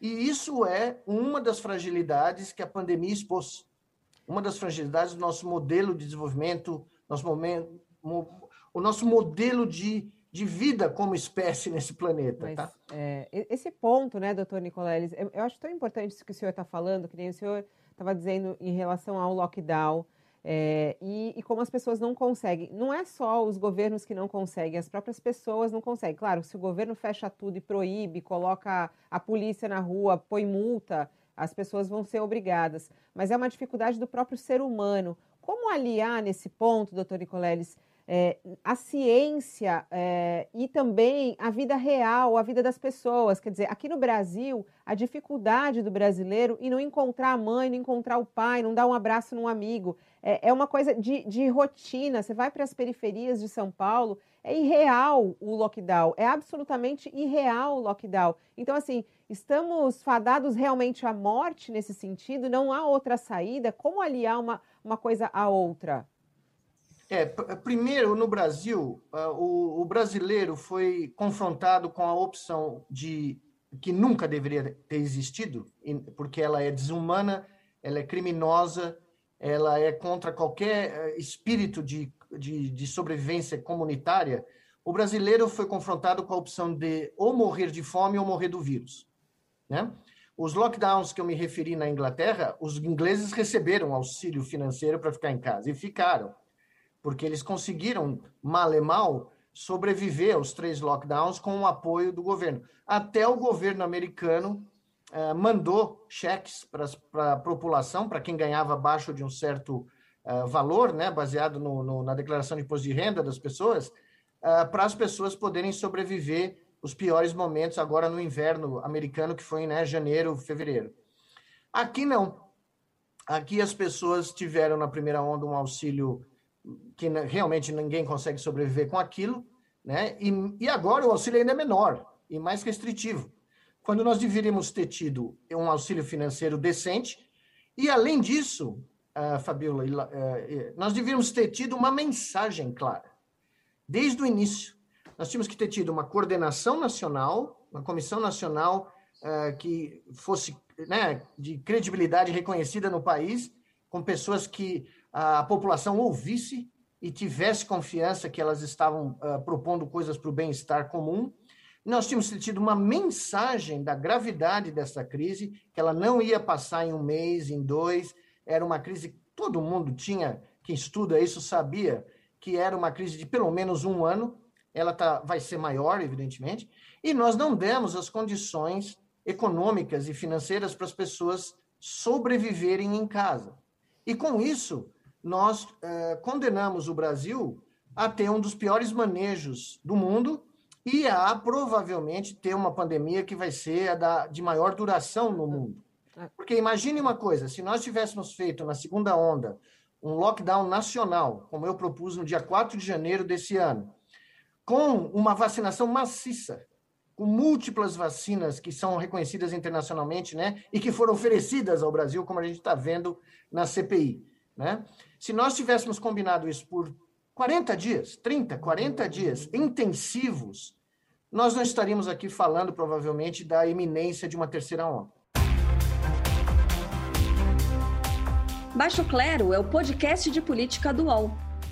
E isso é uma das fragilidades que a pandemia expôs. Uma das fragilidades do nosso modelo de desenvolvimento, nosso momento, o nosso modelo de de vida como espécie nesse planeta. Mas, tá? é, esse ponto, né, doutor Nicoleles, eu, eu, acho tão importante isso que o senhor está falando, que nem o senhor estava dizendo em relação ao lockdown. É, e, e, como as pessoas não conseguem. Não é só os governos que não conseguem, as próprias pessoas não conseguem. Claro, se o governo fecha tudo e proíbe, coloca a polícia na rua, põe multa, as pessoas vão ser obrigadas. Mas é uma dificuldade do próprio ser humano. Como aliar nesse ponto, doutor Nicoleles, é, a ciência é, e também a vida real, a vida das pessoas. Quer dizer, aqui no Brasil, a dificuldade do brasileiro em não encontrar a mãe, não encontrar o pai, não dar um abraço num amigo. É, é uma coisa de, de rotina. Você vai para as periferias de São Paulo, é irreal o lockdown, é absolutamente irreal o lockdown. Então, assim, estamos fadados realmente à morte nesse sentido, não há outra saída. Como aliar uma, uma coisa à outra? É, primeiro, no Brasil, uh, o, o, brasileiro foi confrontado com a opção de que nunca deveria ter existido, porque ela é desumana, ela é criminosa, ela é contra qualquer eh, espírito de, de, de sobrevivência comunitária. O brasileiro foi confrontado com a opção de ou morrer de fome ou morrer do vírus. Né? Os lockdowns que eu me referi na Inglaterra, os ingleses receberam auxílio financeiro para ficar em casa e ficaram porque eles conseguiram, mal e mal, sobreviver aos três lockdowns com o apoio do governo. Até o governo americano eh, mandou cheques para a população, para quem ganhava abaixo de um certo eh, valor, né, baseado no, no, na declaração de imposto de renda das pessoas, eh, para as pessoas poderem sobreviver os piores momentos agora no inverno americano, que foi em né, janeiro, fevereiro. Aqui não. Aqui as pessoas tiveram na primeira onda um auxílio que realmente ninguém consegue sobreviver com aquilo, né? E, e agora o auxílio ainda é menor e mais restritivo. Quando nós deveríamos ter tido um auxílio financeiro decente, e além disso, uh, Fabiola, uh, nós deveríamos ter tido uma mensagem clara. Desde o início, nós tínhamos que ter tido uma coordenação nacional, uma comissão nacional uh, que fosse né, de credibilidade reconhecida no país, com pessoas que a população ouvisse e tivesse confiança que elas estavam uh, propondo coisas para o bem-estar comum. Nós tínhamos tido uma mensagem da gravidade dessa crise, que ela não ia passar em um mês, em dois, era uma crise que todo mundo tinha, quem estuda isso sabia que era uma crise de pelo menos um ano, ela tá, vai ser maior, evidentemente, e nós não demos as condições econômicas e financeiras para as pessoas sobreviverem em casa. E com isso, nós eh, condenamos o Brasil a ter um dos piores manejos do mundo e a provavelmente ter uma pandemia que vai ser a da, de maior duração no mundo. É. Porque imagine uma coisa, se nós tivéssemos feito na segunda onda um lockdown nacional, como eu propus no dia 4 de janeiro desse ano, com uma vacinação maciça, com múltiplas vacinas que são reconhecidas internacionalmente, né, e que foram oferecidas ao Brasil, como a gente está vendo na CPI, né? Se nós tivéssemos combinado isso por 40 dias, 30, 40 dias intensivos, nós não estaríamos aqui falando provavelmente da iminência de uma terceira onda. Baixo Clero é o podcast de política do UOL.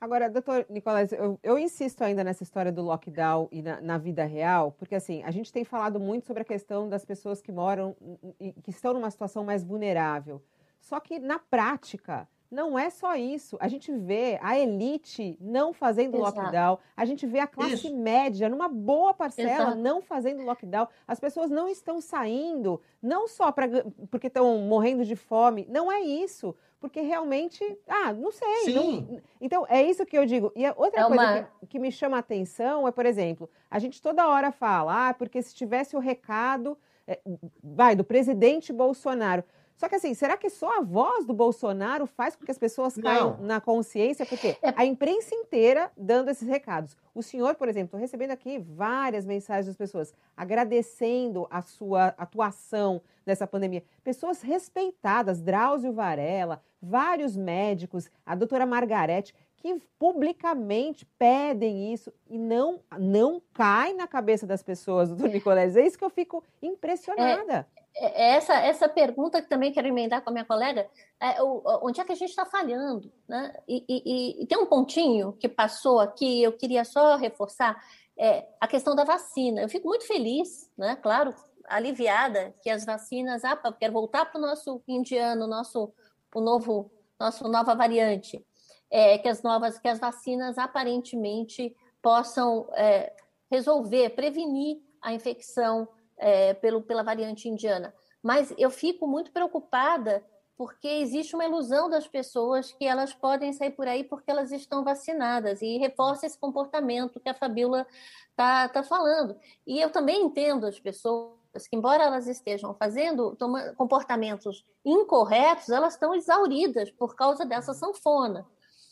Agora, doutor Nicolás, eu, eu, insisto ainda nessa história do lockdown e na, na, vida real, porque assim, a gente tem falado muito sobre a questão das pessoas que moram e que estão numa situação mais vulnerável. Só que na prática, não é só isso. A gente vê a elite não fazendo Exato. lockdown, a gente vê a classe isso. média, numa boa parcela, Exato. não fazendo lockdown. As pessoas não estão saindo, não só pra, porque estão morrendo de fome, não é isso. Porque realmente, ah, não sei. Não, então, é isso que eu digo. E outra é coisa uma... que, que, me chama a atenção é, por exemplo, a gente toda hora fala, ah, porque se tivesse o recado, é, vai, do presidente Bolsonaro. Só que assim, será que só a voz do Bolsonaro faz com que as pessoas caiam Não. na consciência? Porque é. a imprensa inteira dando esses recados. O senhor, por exemplo, estou recebendo aqui várias mensagens das pessoas agradecendo a sua atuação nessa pandemia. Pessoas respeitadas, Drauzio Varela, vários médicos, a doutora Margarete, que publicamente pedem isso e não, não cai na cabeça das pessoas, doutor Nicolés. É isso que eu fico impressionada. É. É, essa, essa pergunta que também quero emendar com a minha colega, é, o, onde é que a gente está falhando? Né? E, e, e, tem um pontinho que passou aqui, eu queria só reforçar, é, a questão da vacina. Eu fico muito feliz, né? claro, aliviada que as vacinas, ah, quero voltar para o nosso indiano, nosso, o novo, nosso nova variante, é, que as novas, que as vacinas aparentemente possam é, resolver, prevenir a infecção é, pelo, pela variante indiana. Mas eu fico muito preocupada porque existe uma ilusão das pessoas que elas podem sair por aí porque elas estão vacinadas e reforça esse comportamento que a Fabíola está tá falando. E eu também entendo as pessoas que, embora elas estejam fazendo comportamentos incorretos, elas estão exauridas por causa dessa sanfona.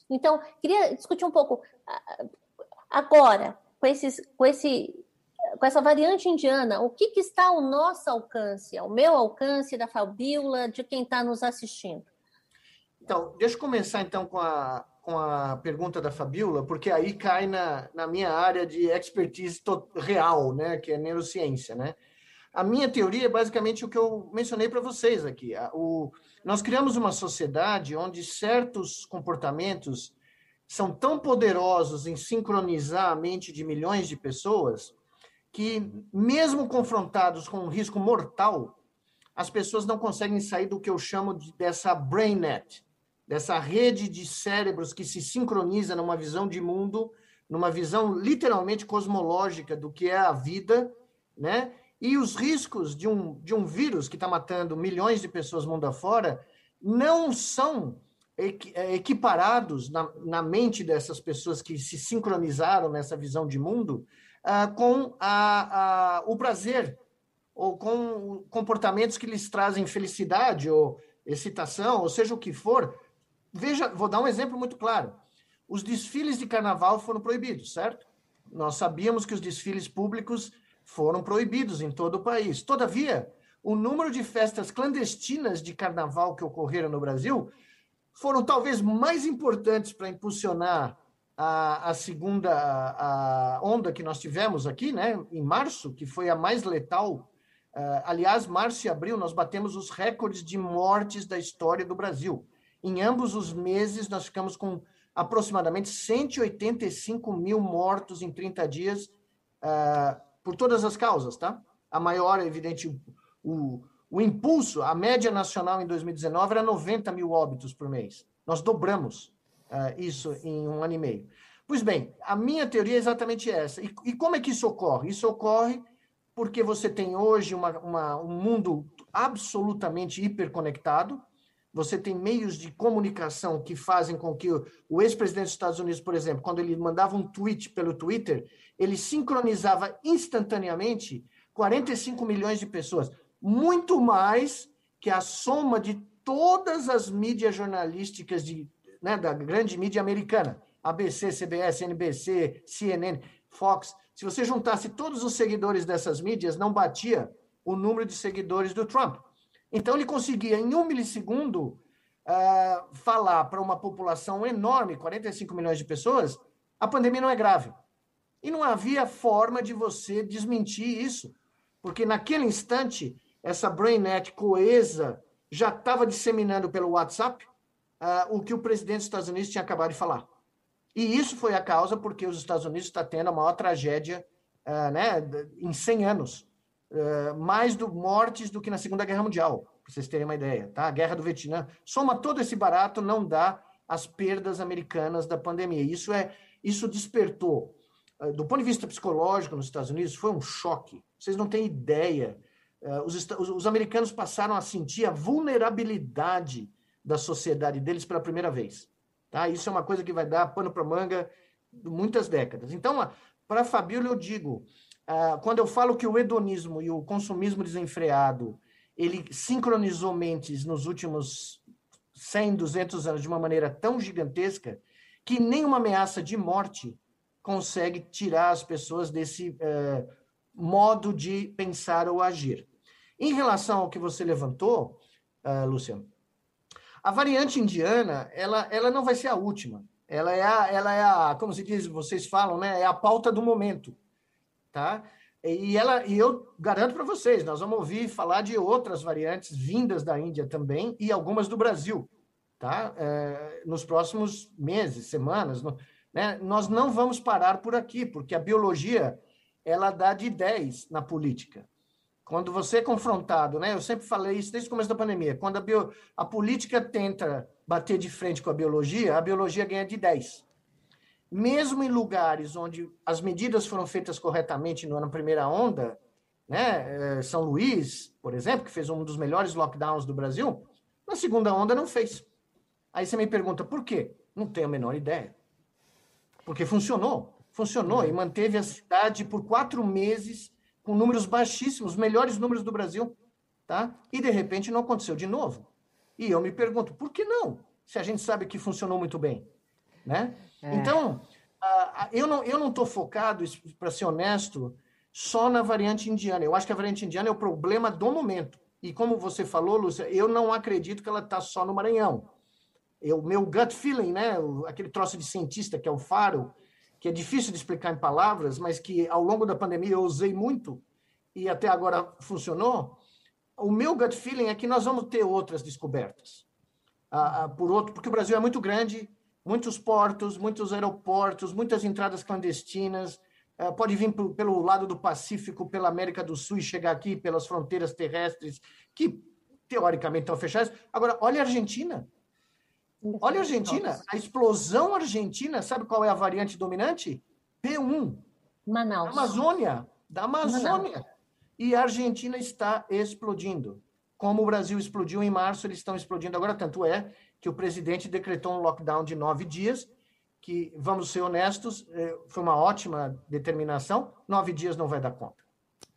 Então, queria discutir um pouco agora, com, esses, com esse com essa variante indiana, o que, que está ao nosso alcance, ao meu alcance, da Fabíola, de quem está nos assistindo? Então, deixa eu começar então com a, com a pergunta da Fabíola, porque aí cai na, na minha área de expertise real, né, que é neurociência, né? A minha teoria é basicamente o que eu mencionei para vocês aqui. O, nós criamos uma sociedade onde certos comportamentos são tão poderosos em sincronizar a mente de milhões de pessoas que, mesmo confrontados com um risco mortal, as pessoas não conseguem sair do que eu chamo de, dessa brainnet, dessa rede de cérebros que se sincroniza numa visão de mundo, numa visão literalmente cosmológica do que é a vida, né? E os riscos de um, de um vírus que está matando milhões de pessoas mundo afora não são é, equiparados na, na mente dessas pessoas que se sincronizaram nessa visão de mundo uh, com a, a, o prazer ou com comportamentos que lhes trazem felicidade ou excitação, ou seja o que for. Veja, vou dar um exemplo muito claro. Os desfiles de carnaval foram proibidos, certo? Nós sabíamos que os desfiles públicos foram proibidos em todo o país. Todavia, o número de festas clandestinas de carnaval que ocorreram no Brasil foram talvez mais importantes para impulsionar a, a segunda a onda que nós tivemos aqui, né, em março, que foi a mais letal. Uh, aliás, março e abril nós batemos os recordes de mortes da história do Brasil. Em ambos os meses, nós ficamos com aproximadamente 185 mil mortos em 30 dias, uh, por todas as causas, tá? a maior, evidente, o, o impulso, a média nacional em 2019 era 90 mil óbitos por mês. Nós dobramos uh, isso em um ano e meio. Pois bem, a minha teoria é exatamente essa. E, e como é que isso ocorre? Isso ocorre porque você tem hoje uma, uma, um mundo absolutamente hiperconectado, você tem meios de comunicação que fazem com que o, o ex-presidente dos Estados Unidos, por exemplo, quando ele mandava um tweet pelo Twitter, ele sincronizava instantaneamente 45 milhões de pessoas, muito mais que a soma de todas as mídias jornalísticas de, né, da grande mídia americana, ABC, CBS, NBC, CNN, Fox. Se você juntasse todos os seguidores dessas mídias, não batia o número de seguidores do Trump. Então, ele conseguia, em um milissegundo, uh, falar para uma população enorme, 45 milhões de pessoas, a pandemia não é grave. E não havia forma de você desmentir isso, porque naquele instante, essa BrainNet coesa já estava disseminando pelo WhatsApp uh, o que o presidente dos Estados Unidos tinha acabado de falar. E isso foi a causa porque os Estados Unidos está tendo a maior tragédia uh, né, em 100 anos. Uh, mais do, mortes do que na Segunda Guerra Mundial, para vocês terem uma ideia. Tá? A Guerra do Vietnã. Soma todo esse barato, não dá as perdas americanas da pandemia. Isso, é, isso despertou. Uh, do ponto de vista psicológico nos Estados Unidos, foi um choque. Vocês não têm ideia. Os, os, os americanos passaram a sentir a vulnerabilidade da sociedade deles pela primeira vez. Tá? Isso é uma coisa que vai dar pano para manga muitas décadas. Então, para Fabíola, eu digo, uh, quando eu falo que o hedonismo e o consumismo desenfreado, ele sincronizou mentes nos últimos 100, 200 anos de uma maneira tão gigantesca que nenhuma ameaça de morte consegue tirar as pessoas desse uh, modo de pensar ou agir. Em relação ao que você levantou, uh, Luciano, a variante indiana, ela, ela não vai ser a última. Ela é a, ela é a, como se diz, vocês falam, né? É a pauta do momento, tá? E ela, e eu garanto para vocês, nós vamos ouvir falar de outras variantes vindas da Índia também e algumas do Brasil, tá? É, nos próximos meses, semanas, no, né? Nós não vamos parar por aqui, porque a biologia ela dá de 10 na política. Quando você é confrontado, né? Eu sempre falei isso desde o começo da pandemia. Quando a, bio, a política tenta bater de frente com a biologia, a biologia ganha de 10. Mesmo em lugares onde as medidas foram feitas corretamente no, na primeira onda, né? Eh, São Luís, por exemplo, que fez um dos melhores lockdowns do Brasil, na segunda onda não fez. Aí você me pergunta por quê? Não tenho a menor ideia. Porque funcionou. Funcionou e manteve a cidade por quatro meses com números baixíssimos, melhores números do Brasil, tá? E de repente não aconteceu de novo. E eu me pergunto, por que não? Se a gente sabe que funcionou muito bem, né? É. Então, uh, eu não eu não estou focado, para ser honesto, só na variante indiana. Eu acho que a variante indiana é o problema do momento. E como você falou, Lúcia, eu não acredito que ela está só no Maranhão. O meu gut feeling, né, aquele troço de cientista que é o faro, que é difícil de explicar em palavras, mas que ao longo da pandemia eu usei muito e até agora funcionou, o meu gut feeling é que nós vamos ter outras descobertas. Ah, ah, por outro, porque o Brasil é muito grande, muitos portos, muitos aeroportos, muitas entradas clandestinas, ah, pode vir pelo lado do Pacífico, pela América do Sul e chegar aqui pelas fronteiras terrestres, que teoricamente estão fechadas. Agora, olha a Argentina. Olha a Argentina, a explosão argentina, sabe qual é a variante dominante? P1. Manaus. Amazônia, da Amazônia. Manaus. E a Argentina está explodindo. Como o Brasil explodiu em março, eles estão explodindo agora. Tanto é que o presidente decretou um lockdown de nove dias, que, vamos ser honestos, é, foi uma ótima determinação. Nove dias não vai dar conta.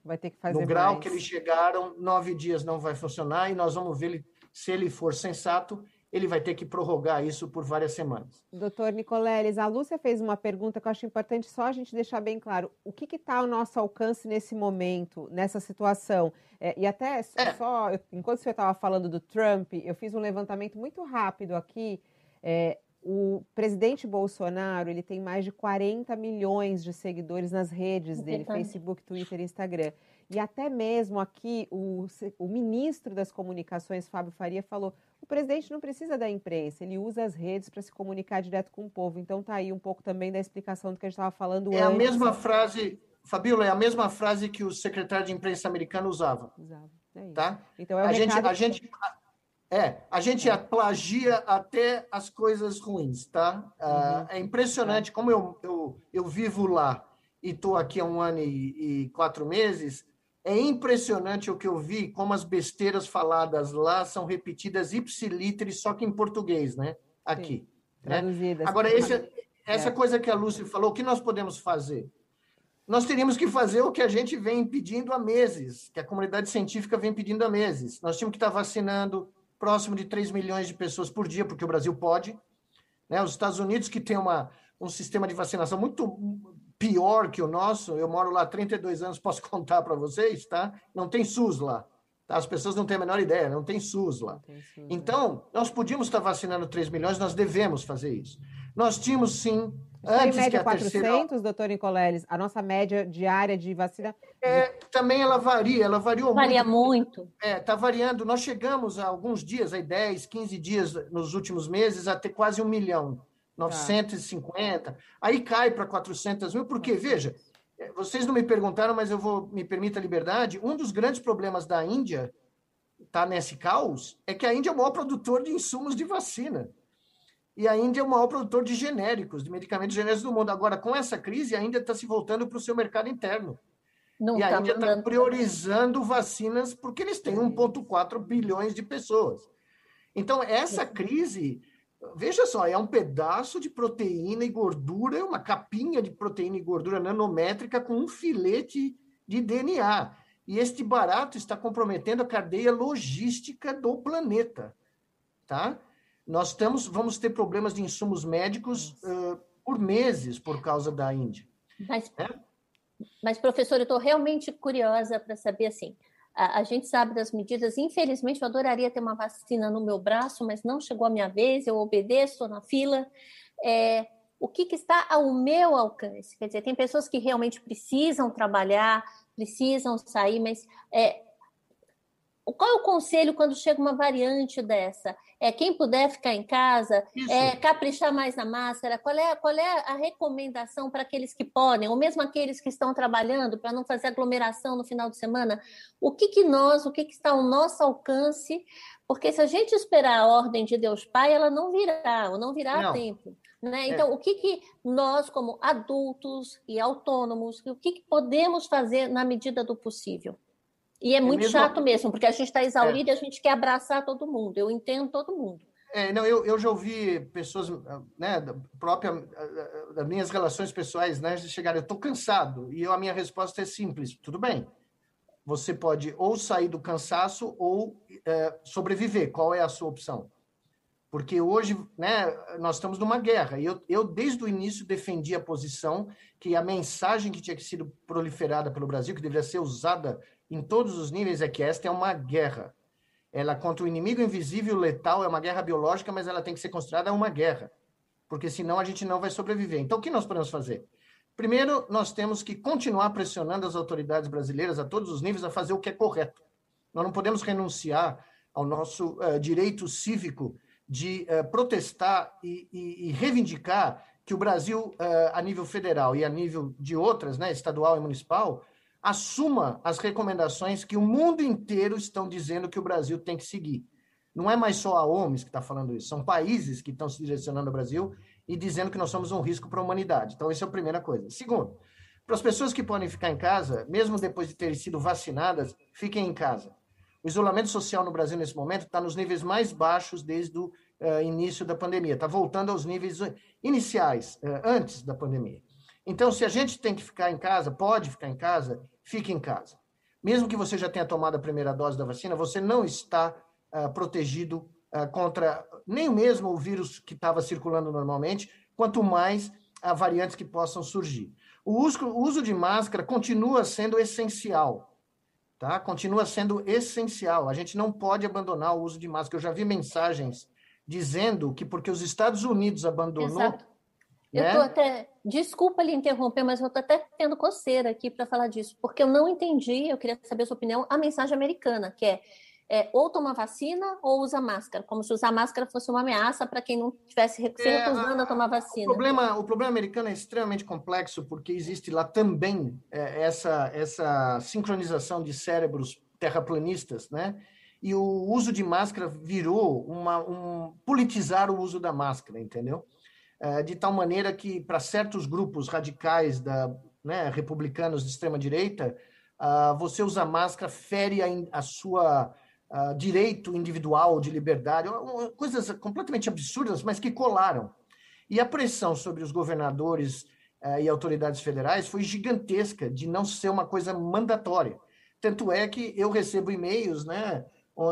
Vai ter que fazer No grau mais. que eles chegaram, nove dias não vai funcionar e nós vamos ver se ele for sensato ele vai ter que prorrogar isso por várias semanas. Doutor Nicoleles, a Lúcia fez uma pergunta que eu acho importante só a gente deixar bem claro. O que está ao nosso alcance nesse momento, nessa situação? É, e até é. só, enquanto você estava falando do Trump, eu fiz um levantamento muito rápido aqui. É, o presidente Bolsonaro ele tem mais de 40 milhões de seguidores nas redes dele, Facebook, Twitter e Instagram. E até mesmo aqui o, o ministro das Comunicações, Fábio Faria, falou: o presidente não precisa da imprensa, ele usa as redes para se comunicar direto com o povo. Então tá aí um pouco também da explicação do que a gente estava falando é antes. A mesma frase, Fabíola, é a mesma frase que o secretário de imprensa americano usava. Usava. É tá? Então é o a gente, a gente é, a gente é. plagia até as coisas ruins, tá? Ah, uhum. é impressionante como eu, eu, eu vivo lá e estou aqui há um ano e, e, quatro meses. É impressionante o que eu vi, como as besteiras faladas lá são repetidas ipsiliter, só que em português, né? Aqui. Né? Agora, esse, essa é. coisa que a Lúcia falou, o que nós podemos fazer? Nós teríamos que fazer o que a gente vem pedindo há meses, que a comunidade científica vem pedindo há meses. Nós tínhamos que estar vacinando próximo de 3 milhões de pessoas por dia, porque o Brasil pode. Né? Os Estados Unidos, que tem uma, um sistema de vacinação muito pior que o nosso, eu moro lá há 32 anos, [laughs] posso contar para vocês, tá? Não tem SUS lá. Tá? As pessoas não têm a menor ideia, não tem SUS lá. Tem SUS, né? então, nós podíamos estar vacinando 3 milhões, nós devemos fazer isso. Nós tínhamos, sim, Antes em média 400, terceira... doutor Nicoleles, a nossa média diária de vacina... É, também ela varia, ela variou Varia muito. muito. É, está variando. Nós chegamos a alguns dias, aí 10, 15 dias nos últimos meses, a ter quase um milhão, 950. Tá. Aí cai para 400 mil, porque, veja, vocês não me perguntaram, mas eu vou, me permita a liberdade, um dos grandes problemas da Índia, está nesse caos, é que a Índia é o maior produtor de insumos de vacina. E a Índia é o maior produtor de genéricos, de medicamentos genéricos do mundo. Agora, com essa crise, a Índia está se voltando para o seu mercado interno. Não e a tá Índia está priorizando vacinas porque eles têm 1,4 bilhões de pessoas. Então, essa crise, veja só, é um pedaço de proteína e gordura, uma capinha de proteína e gordura nanométrica com um filete de DNA. E este barato está comprometendo a cadeia logística do planeta. Tá? Nós estamos, vamos ter problemas de insumos médicos uh, por meses por causa da Índia. Mas, é? mas professor, eu estou realmente curiosa para saber assim. A, a, gente sabe das medidas. Infelizmente, eu adoraria ter uma vacina no meu braço, mas não chegou a minha vez. Eu obedeço, estou na fila. É, o que, que, está ao meu alcance? Quer dizer, tem pessoas que realmente precisam trabalhar, precisam sair, mas é, qual é o conselho quando chega uma variante dessa? É quem puder ficar em casa, Isso. é caprichar mais na máscara. Qual é, qual é a recomendação para aqueles que podem, ou mesmo aqueles que estão trabalhando para não fazer aglomeração no final de semana? O que, que nós, o que, que está ao nosso alcance? Porque se a gente esperar a ordem de Deus Pai, ela não virá, ou não virá não. a tempo. Né? É. Então, é. o que, que nós, como adultos e autônomos, o que, que podemos fazer na medida do possível? E é, é muito mesmo... chato mesmo, porque a gente está exaurido é. e a gente quer abraçar todo mundo. Eu entendo todo mundo. É, não, eu, eu já ouvi pessoas, né, da própria, das minhas relações pessoais, né, chegarem, eu estou cansado. E eu, a minha resposta é simples: tudo bem. Você pode ou sair do cansaço ou é, sobreviver. Qual é a sua opção? Porque hoje, né, nós estamos numa guerra. E eu, eu, desde o início, defendi a posição que a mensagem que tinha sido proliferada pelo Brasil, que deveria ser usada em todos os níveis é que esta é uma guerra. Ela contra o inimigo invisível, letal, é uma guerra biológica, mas ela tem que ser considerada uma guerra, porque senão a gente não vai sobreviver. Então, o que nós podemos fazer? Primeiro, nós temos que continuar pressionando as autoridades brasileiras a todos os níveis a fazer o que é correto. Nós não podemos renunciar ao nosso uh, direito cívico de uh, protestar e, e, e, reivindicar que o Brasil, uh, a nível federal e a nível de outras, né, estadual e municipal, assuma as recomendações que o mundo inteiro estão dizendo que o Brasil tem que seguir. Não é mais só a OMS que está falando isso, são países que estão se direcionando ao Brasil e dizendo que nós somos um risco para a humanidade. Então, essa é a primeira coisa. Segundo, para as pessoas que podem ficar em casa, mesmo depois de terem sido vacinadas, fiquem em casa. O isolamento social no Brasil, nesse momento, está nos níveis mais baixos desde o uh, início da pandemia. Está voltando aos níveis iniciais, uh, antes da pandemia. Então, se a gente tem que ficar em casa, pode ficar em casa, fique em casa. Mesmo que você já tenha tomado a primeira dose da vacina, você não está uh, protegido uh, contra nem mesmo o vírus que estava circulando normalmente, quanto mais a variantes que possam surgir. O uso, o uso de máscara continua sendo essencial, tá? Continua sendo essencial. A gente não pode abandonar o uso de máscara. Eu já vi mensagens dizendo que porque os Estados Unidos abandonou Exato. Eu estou né? até. Desculpa lhe interromper, mas eu estou até tendo coceira aqui para falar disso, porque eu não entendi, eu queria saber a sua opinião, a mensagem americana, que é, é, ou toma vacina ou usa máscara, como se usar máscara fosse uma ameaça para quem não estivesse se é, recusando a, a, tomar vacina. O problema, o problema americano é extremamente complexo, porque existe lá também é, essa, essa sincronização de cérebros terraplanistas, né? E o uso de máscara virou uma, um politizar o uso da máscara, entendeu? É, de tal maneira que, para certos grupos radicais da, né, republicanos de extrema direita, uh, você usar máscara fere a, a sua uh, direito individual de liberdade, coisas completamente absurdas, mas que colaram. E a pressão sobre os governadores uh, e autoridades federais foi gigantesca de não ser uma coisa mandatória. Tanto é que eu recebo e-mails, né,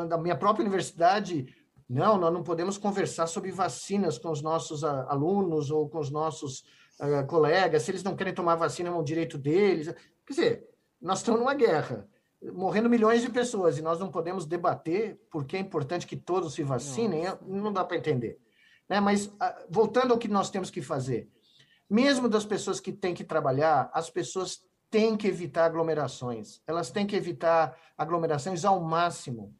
da minha própria universidade não, nós não podemos conversar sobre vacinas com os nossos alunos ou com os nossos uh, colegas. Se eles não querem tomar vacina, é um direito deles. Quer dizer, nós estamos numa guerra, morrendo milhões de pessoas, e nós não podemos debater porque é importante que todos se vacinem. Nossa. Não dá para entender. Né? Mas, uh, voltando ao que nós temos que fazer, mesmo das pessoas que têm que trabalhar, as pessoas têm que evitar aglomerações. Elas têm que evitar aglomerações ao máximo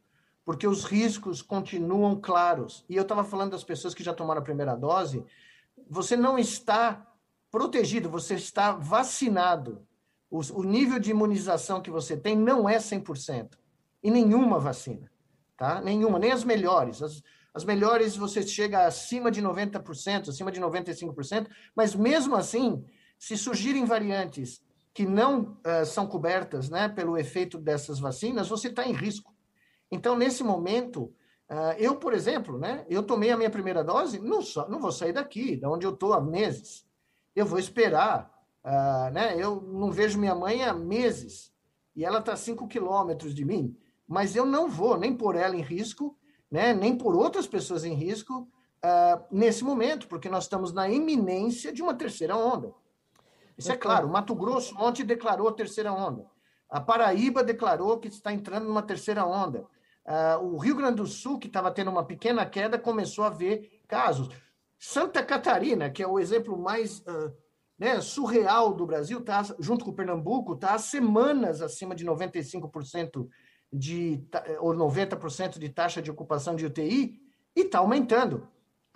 porque os riscos continuam claros. E eu estava falando das pessoas que já tomaram a primeira dose, você não está protegido, você está vacinado. O, o nível de imunização que você tem não é 100%. E nenhuma vacina, tá? Nenhuma, nem as melhores. As, as melhores você chega acima de 90%, acima de 95%, mas mesmo assim, se surgirem variantes que não uh, são cobertas né, pelo efeito dessas vacinas, você está em risco. Então, nesse momento, uh, eu, por exemplo, né, eu tomei a minha primeira dose, não, só, não vou sair daqui, da onde eu estou há meses. Eu vou esperar. Uh, né, eu não vejo minha mãe há meses e ela está a 5 quilômetros de mim, mas eu não vou nem por ela em risco, né, nem por outras pessoas em risco uh, nesse momento, porque nós estamos na iminência de uma terceira onda. Isso é claro. O Mato Grosso ontem declarou a terceira onda. A Paraíba declarou que está entrando numa terceira onda. Uh, o Rio Grande do Sul, que estava tendo uma pequena queda, começou a ver casos. Santa Catarina, que é o exemplo mais uh, né, surreal do Brasil, tá, junto com Pernambuco, está há semanas acima de 95% de, ou 90% de taxa de ocupação de UTI e está aumentando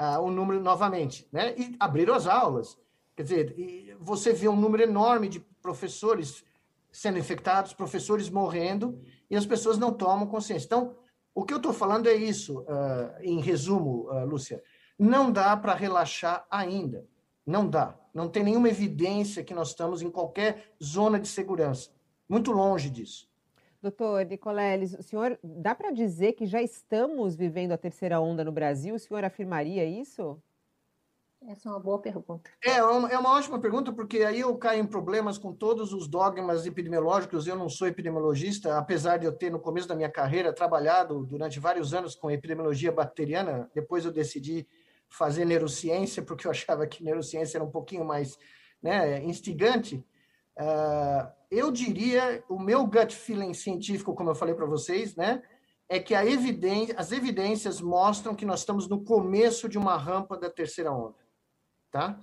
uh, o número novamente. Né? E abriram as aulas. Quer dizer, você vê um número enorme de professores sendo infectados, professores morrendo, e as pessoas não tomam consciência. Então, o que eu estou falando é isso, uh, em resumo, uh, Lúcia. Não dá para relaxar ainda. Não dá. Não tem nenhuma evidência que nós estamos em qualquer zona de segurança. Muito longe disso. Doutor Nicoleles, o senhor dá para dizer que já estamos vivendo a terceira onda no Brasil? O senhor afirmaria isso? Essa é uma boa pergunta. É, é uma, é uma ótima pergunta, porque aí eu caio em problemas com todos os dogmas epidemiológicos. Eu não sou epidemiologista, apesar de eu ter, no começo da minha carreira, trabalhado durante vários anos com epidemiologia bacteriana. Depois eu decidi fazer neurociência, [laughs] porque eu achava que neurociência era um pouquinho mais né, instigante. Uh, eu diria, o meu gut feeling científico, como eu falei para vocês, né, é que evidência, as evidências mostram que nós estamos no começo de uma rampa da terceira onda tá?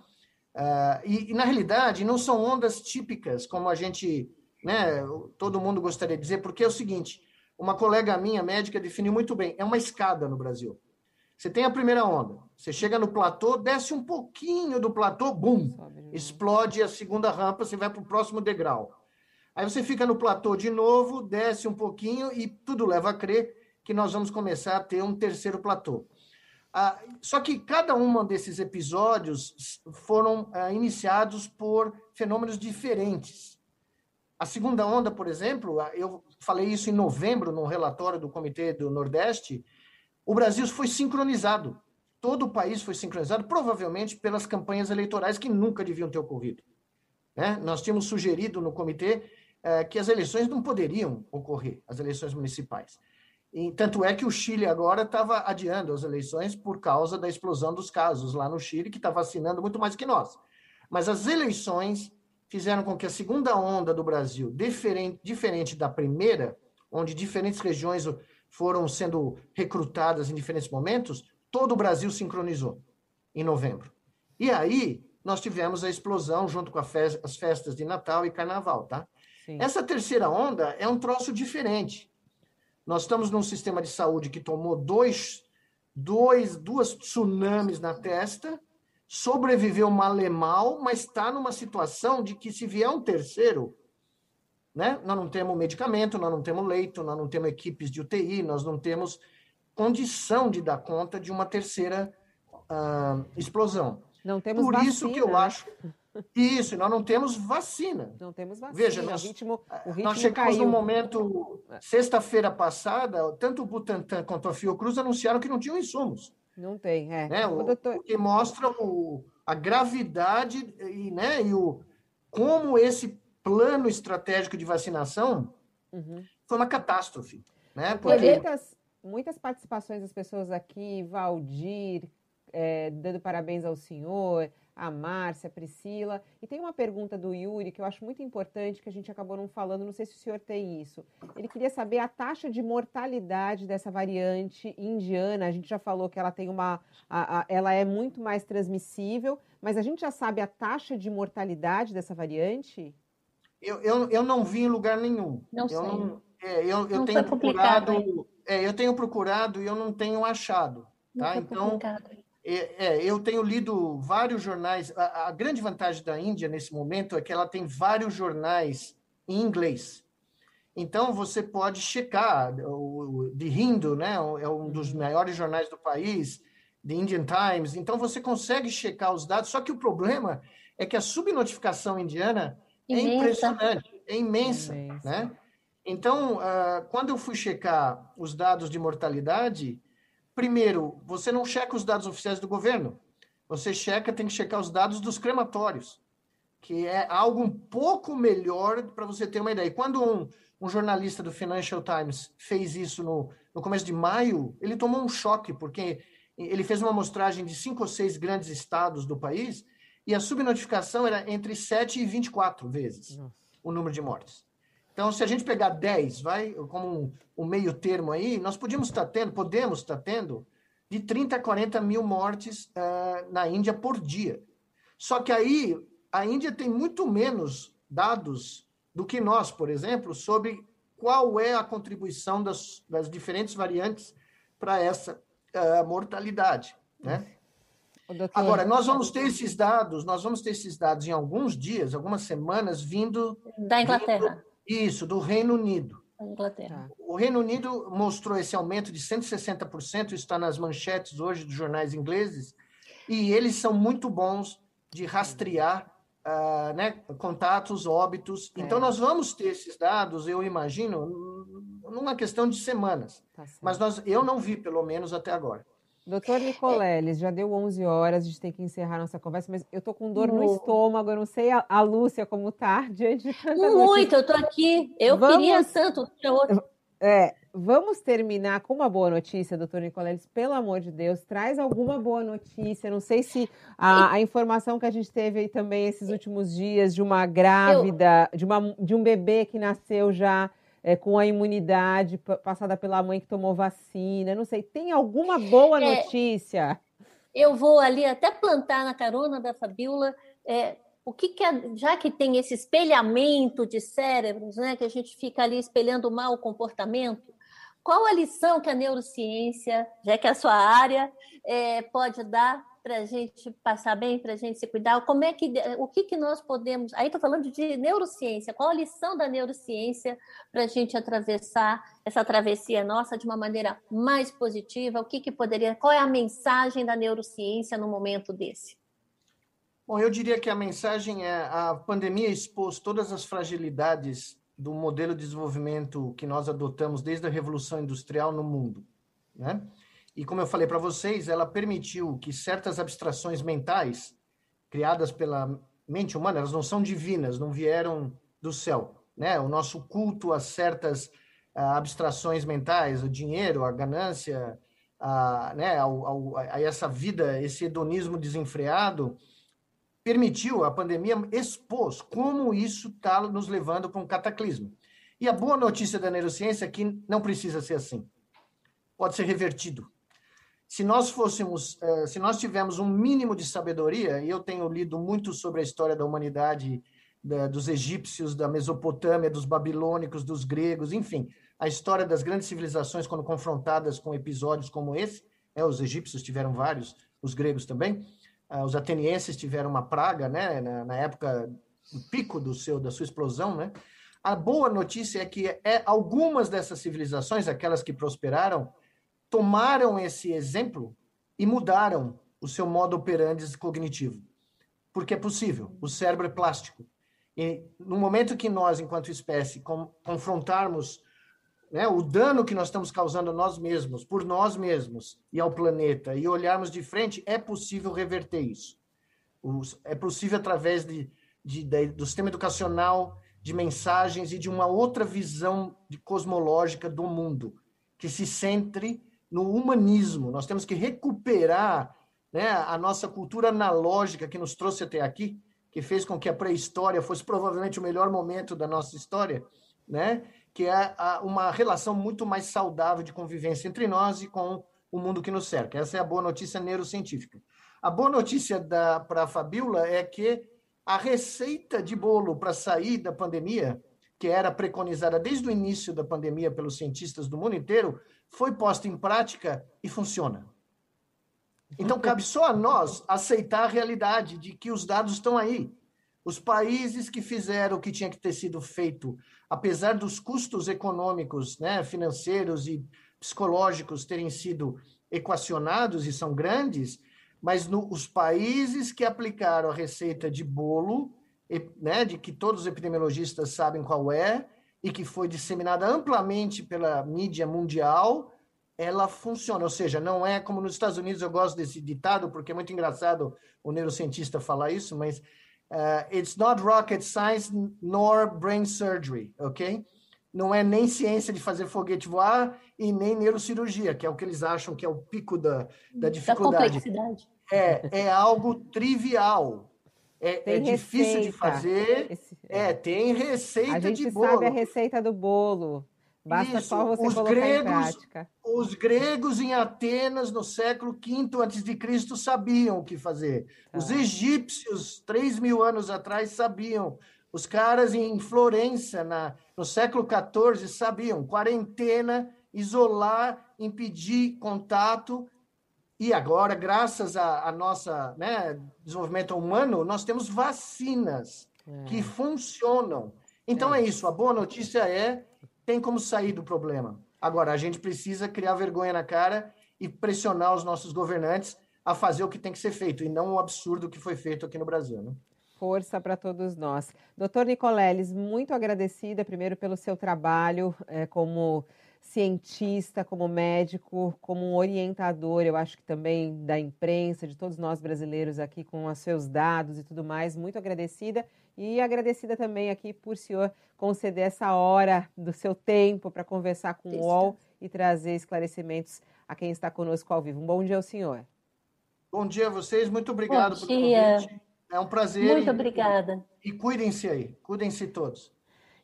Uh, e, e, na realidade, não são ondas típicas, como a gente, né, todo mundo gostaria de dizer, porque é o seguinte, uma colega minha, médica, definiu muito bem, é uma escada no Brasil. Você tem a primeira onda, você chega no platô, desce um pouquinho do platô, bum, explode a segunda rampa, você vai para o próximo degrau. Aí você fica no platô de novo, desce um pouquinho e tudo leva a crer que nós vamos começar a ter um terceiro platô. Ah, só que cada um desses episódios foram ah, iniciados por fenômenos diferentes. A segunda onda, por exemplo, ah, eu falei isso em novembro no relatório do Comitê do Nordeste, o Brasil foi sincronizado. Todo o país foi sincronizado, provavelmente pelas campanhas eleitorais que nunca deviam ter ocorrido. Né? Nós tínhamos sugerido no comitê eh, que as eleições não poderiam ocorrer, as eleições municipais. E, tanto é que o Chile agora estava adiando as eleições por causa da explosão dos casos lá no Chile, que está vacinando muito mais que nós. Mas as eleições fizeram com que a segunda onda do Brasil, diferente, diferente da primeira, onde diferentes regiões foram sendo recrutadas em diferentes momentos, todo o Brasil sincronizou em novembro. E aí nós tivemos a explosão junto com fe as festas de Natal e Carnaval, tá? Sim. Essa terceira onda é um troço diferente Nós estamos num sistema de saúde que tomou dois, dois, duas tsunamis na testa, sobreviveu mal e mal, mas está numa situação de que se vier um terceiro, né? Nós não temos medicamento, nós não temos leito, nós não temos equipes de UTI, nós não temos condição de dar conta de uma terceira uh, explosão. Não temos Por vacina, isso que eu né? acho. Isso, nós não temos vacina. Não temos vacina. Veja, nós, o ritmo, o ritmo nós chegamos caiu. num momento, sexta-feira passada, tanto o Butantan quanto a Fiocruz anunciaram que não tinham insumos. Não tem, é. Né? O, doutor... o que mostra o, a gravidade e, né, e o, como esse plano estratégico de vacinação uhum. foi uma catástrofe. Né? Porque... Muitas, muitas participações das pessoas aqui, Valdir, é, dando parabéns ao senhor, a Márcia, a Priscila. E tem uma pergunta do Yuri que eu acho muito importante, que a gente acabou não falando, não sei se o senhor tem isso. Ele queria saber a taxa de mortalidade dessa variante indiana. A gente já falou que ela tem uma. A, a, ela é muito mais transmissível, mas a gente já sabe a taxa de mortalidade dessa variante? Eu, eu, eu não vi em lugar nenhum. Não eu sei. Não, é, eu, eu não tenho procurado. É, eu tenho procurado e eu não tenho achado. Tá? Então, é, é, eu tenho lido vários jornais. A, a, grande vantagem da Índia nesse momento é que ela tem vários jornais em inglês. Então você pode checar. O, The Hindu, né, é um dos maiores jornais do país, The Indian Times. Então você consegue checar os dados. Só que o problema é que a subnotificação indiana é Imensa. impressionante, é imensa, Imensa. né? Então, uh, quando eu fui checar os dados de mortalidade, primeiro, você não checa os dados oficiais do governo. Você checa, tem que checar os dados dos crematórios, que é algo um pouco melhor para você ter uma ideia. Quando um, um, jornalista do Financial Times fez isso no, no começo de maio, ele tomou um choque, porque ele fez uma amostragem de cinco ou seis grandes estados do país e a subnotificação era entre 7 e 24 vezes Nossa. o número de mortes. Então, se a gente pegar 10, vai, como um, um, meio termo aí, nós podíamos estar tendo, podemos estar tendo, de 30 a 40 mil mortes uh, na Índia por dia. Só que aí, a Índia tem muito menos dados do que nós, por exemplo, sobre qual é a contribuição das, das diferentes variantes para essa uh, mortalidade, né? Doutor... Agora, nós vamos ter esses dados, nós vamos ter esses dados em alguns dias, algumas semanas, vindo... Da Inglaterra. Vindo, isso, do Reino Unido. Inglaterra. O Reino Unido mostrou esse aumento de 160%, isso está nas manchetes hoje dos jornais ingleses, e eles são muito bons de rastrear uh, né, contatos, óbitos. É. Então, nós vamos ter esses dados, eu imagino, numa questão de semanas. Tá Mas nós, eu não vi, pelo menos até agora. Doutor Nicoleles, já deu 11 horas, a gente tem que encerrar nossa conversa, mas eu tô com dor no estômago, eu não sei a, a Lúcia como tá [laughs] diante de tanta Muito, notícia. eu tô aqui, eu Vamos- queria tanto. É, vamos terminar com uma boa notícia, doutor Nicoleles, pelo amor de Deus, traz alguma boa notícia, não sei se a, a informação que a gente teve aí também esses últimos dias de uma grávida, de, uma, de um bebê que nasceu já é, com a imunidade pa- passada pela mãe que tomou vacina, não sei, tem alguma boa É. notícia? Eu vou ali até plantar na carona da Fabiola. é, o que, que já que tem esse espelhamento de cérebros, né, que a gente fica ali espelhando mal o comportamento, qual a lição que a neurociência, já que é a sua área, é, pode dar para a gente passar bem, para a gente se cuidar? Como é que, o que, que nós podemos? Aí estou falando de neurociência. Qual a lição da neurociência para a gente atravessar essa travessia nossa de uma maneira mais positiva? O que, que poderia? Qual é a mensagem da neurociência no momento desse? Bom, eu diria que a mensagem é a pandemia expôs todas as fragilidades do modelo de desenvolvimento que nós adotamos desde a Revolução Industrial no mundo, né? E como eu falei para vocês, ela permitiu que certas abstrações mentais criadas pela mente humana, elas não são divinas, não vieram do céu, né? O nosso culto a certas ah, abstrações mentais, o dinheiro, a ganância, a, né, ao, ao, a essa vida, esse hedonismo desenfreado, permitiu, a pandemia expôs como isso está nos levando para um cataclismo. E a boa notícia da neurociência é que não precisa ser assim. Pode ser revertido. Se nós fôssemos, eh, se nós tivermos um mínimo de sabedoria, e eu tenho lido muito sobre a história da humanidade da, dos egípcios, da Mesopotâmia, dos babilônicos, dos gregos, enfim, a história das grandes civilizações quando confrontadas com episódios como esse, é, os egípcios tiveram vários, os gregos também, ah, os atenienses tiveram uma praga, né, na, na época do pico do seu da sua explosão, né? A boa notícia é que é, algumas dessas civilizações, aquelas que prosperaram, tomaram esse exemplo e mudaram o seu modo operandi cognitivo. Porque é possível, o cérebro é plástico. E no momento que nós, enquanto espécie, confrontarmos né, o dano que nós estamos causando a nós mesmos, por nós mesmos e ao planeta, e olharmos de frente, é possível reverter isso. é possível através de, de, de, do sistema educacional, de mensagens e de uma outra visão cosmológica do mundo, que se centre no humanismo. Nós temos que recuperar né, a nossa cultura analógica que nos trouxe até aqui, que fez com que a pré-história fosse provavelmente o melhor momento da nossa história, né? que é uma relação muito mais saudável de convivência entre nós e com o mundo que nos cerca. Essa é a boa notícia neurocientífica. A boa notícia para a Fabiola é que a receita de bolo para sair da pandemia, que era preconizada desde o início da pandemia pelos cientistas do mundo inteiro, foi posta em prática e funciona. Então, cabe só a nós aceitar a realidade de que os dados estão aí. Os países que fizeram o que tinha que ter sido feito, apesar dos custos econômicos, né, financeiros e psicológicos terem sido equacionados e são grandes, mas no, os países que aplicaram a receita de bolo, né, de que todos os epidemiologistas sabem qual é, e que foi disseminada amplamente pela mídia mundial, ela funciona. Ou seja, não é como nos Estados Unidos, eu gosto desse ditado, porque é muito engraçado o neurocientista falar isso, mas uh, it's not rocket science nor brain surgery, ok? Não é nem ciência de fazer foguete voar e nem neurocirurgia, que é o que eles acham que é o pico da, da dificuldade. Da complexidade. É, é algo trivial. É, é difícil de fazer. Esse, é. é, tem receita de bolo. A gente sabe a receita do bolo. Basta Isso, só você os colocar gregos, em prática. Os gregos em Atenas, no século V a.C., sabiam o que fazer. Tá. Os egípcios, 3 mil anos atrás, sabiam. Os caras em Florença, na, no século XIV, sabiam. Quarentena, isolar, impedir contato. E agora, graças a, a nossa né, desenvolvimento humano, nós temos vacinas é. que funcionam. Então é. é isso. A boa notícia é tem como sair do problema. Agora, a gente precisa criar vergonha na cara e pressionar os nossos governantes a fazer o que tem que ser feito, e não o absurdo que foi feito aqui no Brasil. Né? Força para todos nós. Doutor Nicoleles, muito agradecida, primeiro, pelo seu trabalho é, como cientista, como médico, como um orientador, eu acho que também da imprensa, de todos nós brasileiros aqui com os seus dados e tudo mais. Muito agradecida e agradecida também aqui por o senhor conceder essa hora do seu tempo para conversar com o UOL e trazer esclarecimentos a quem está conosco ao vivo. Um bom dia ao senhor. Bom dia a vocês, muito obrigado bom dia. pelo convite. É um prazer. Muito e, obrigada. E cuidem-se aí, cuidem-se todos.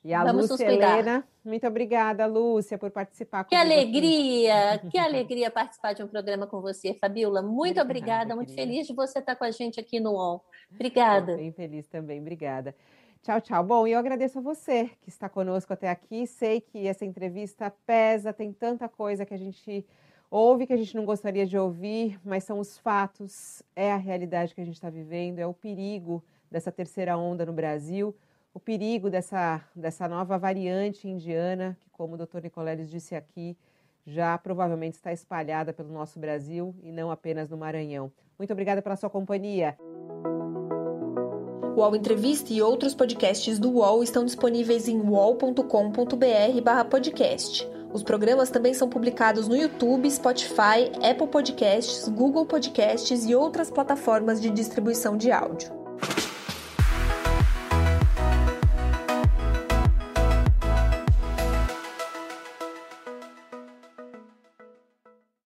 E a Vamos Lúcia Helena, muito obrigada, Lúcia, por participar. Que alegria, [laughs] que alegria participar de um programa com você, Fabiola. Muito obrigada, obrigada muito feliz de você estar com a gente aqui no UOL. Obrigada. Bem feliz também, obrigada. Tchau, tchau. Bom, e eu agradeço a você que está conosco até aqui. Sei que essa entrevista pesa, tem tanta coisa que a gente ouve que a gente não gostaria de ouvir, mas são os fatos, é a realidade que a gente está vivendo, é o perigo dessa terceira onda no Brasil o perigo dessa, dessa nova variante indiana, que, como o doutor Nicoleles disse aqui, já provavelmente está espalhada pelo nosso Brasil e não apenas no Maranhão. Muito obrigada pela sua companhia. O UOL Entrevista e outros podcasts do UOL estão disponíveis em uol.com.br/podcast. Os programas também são publicados no YouTube, Spotify, Apple Podcasts, Google Podcasts e outras plataformas de distribuição de áudio.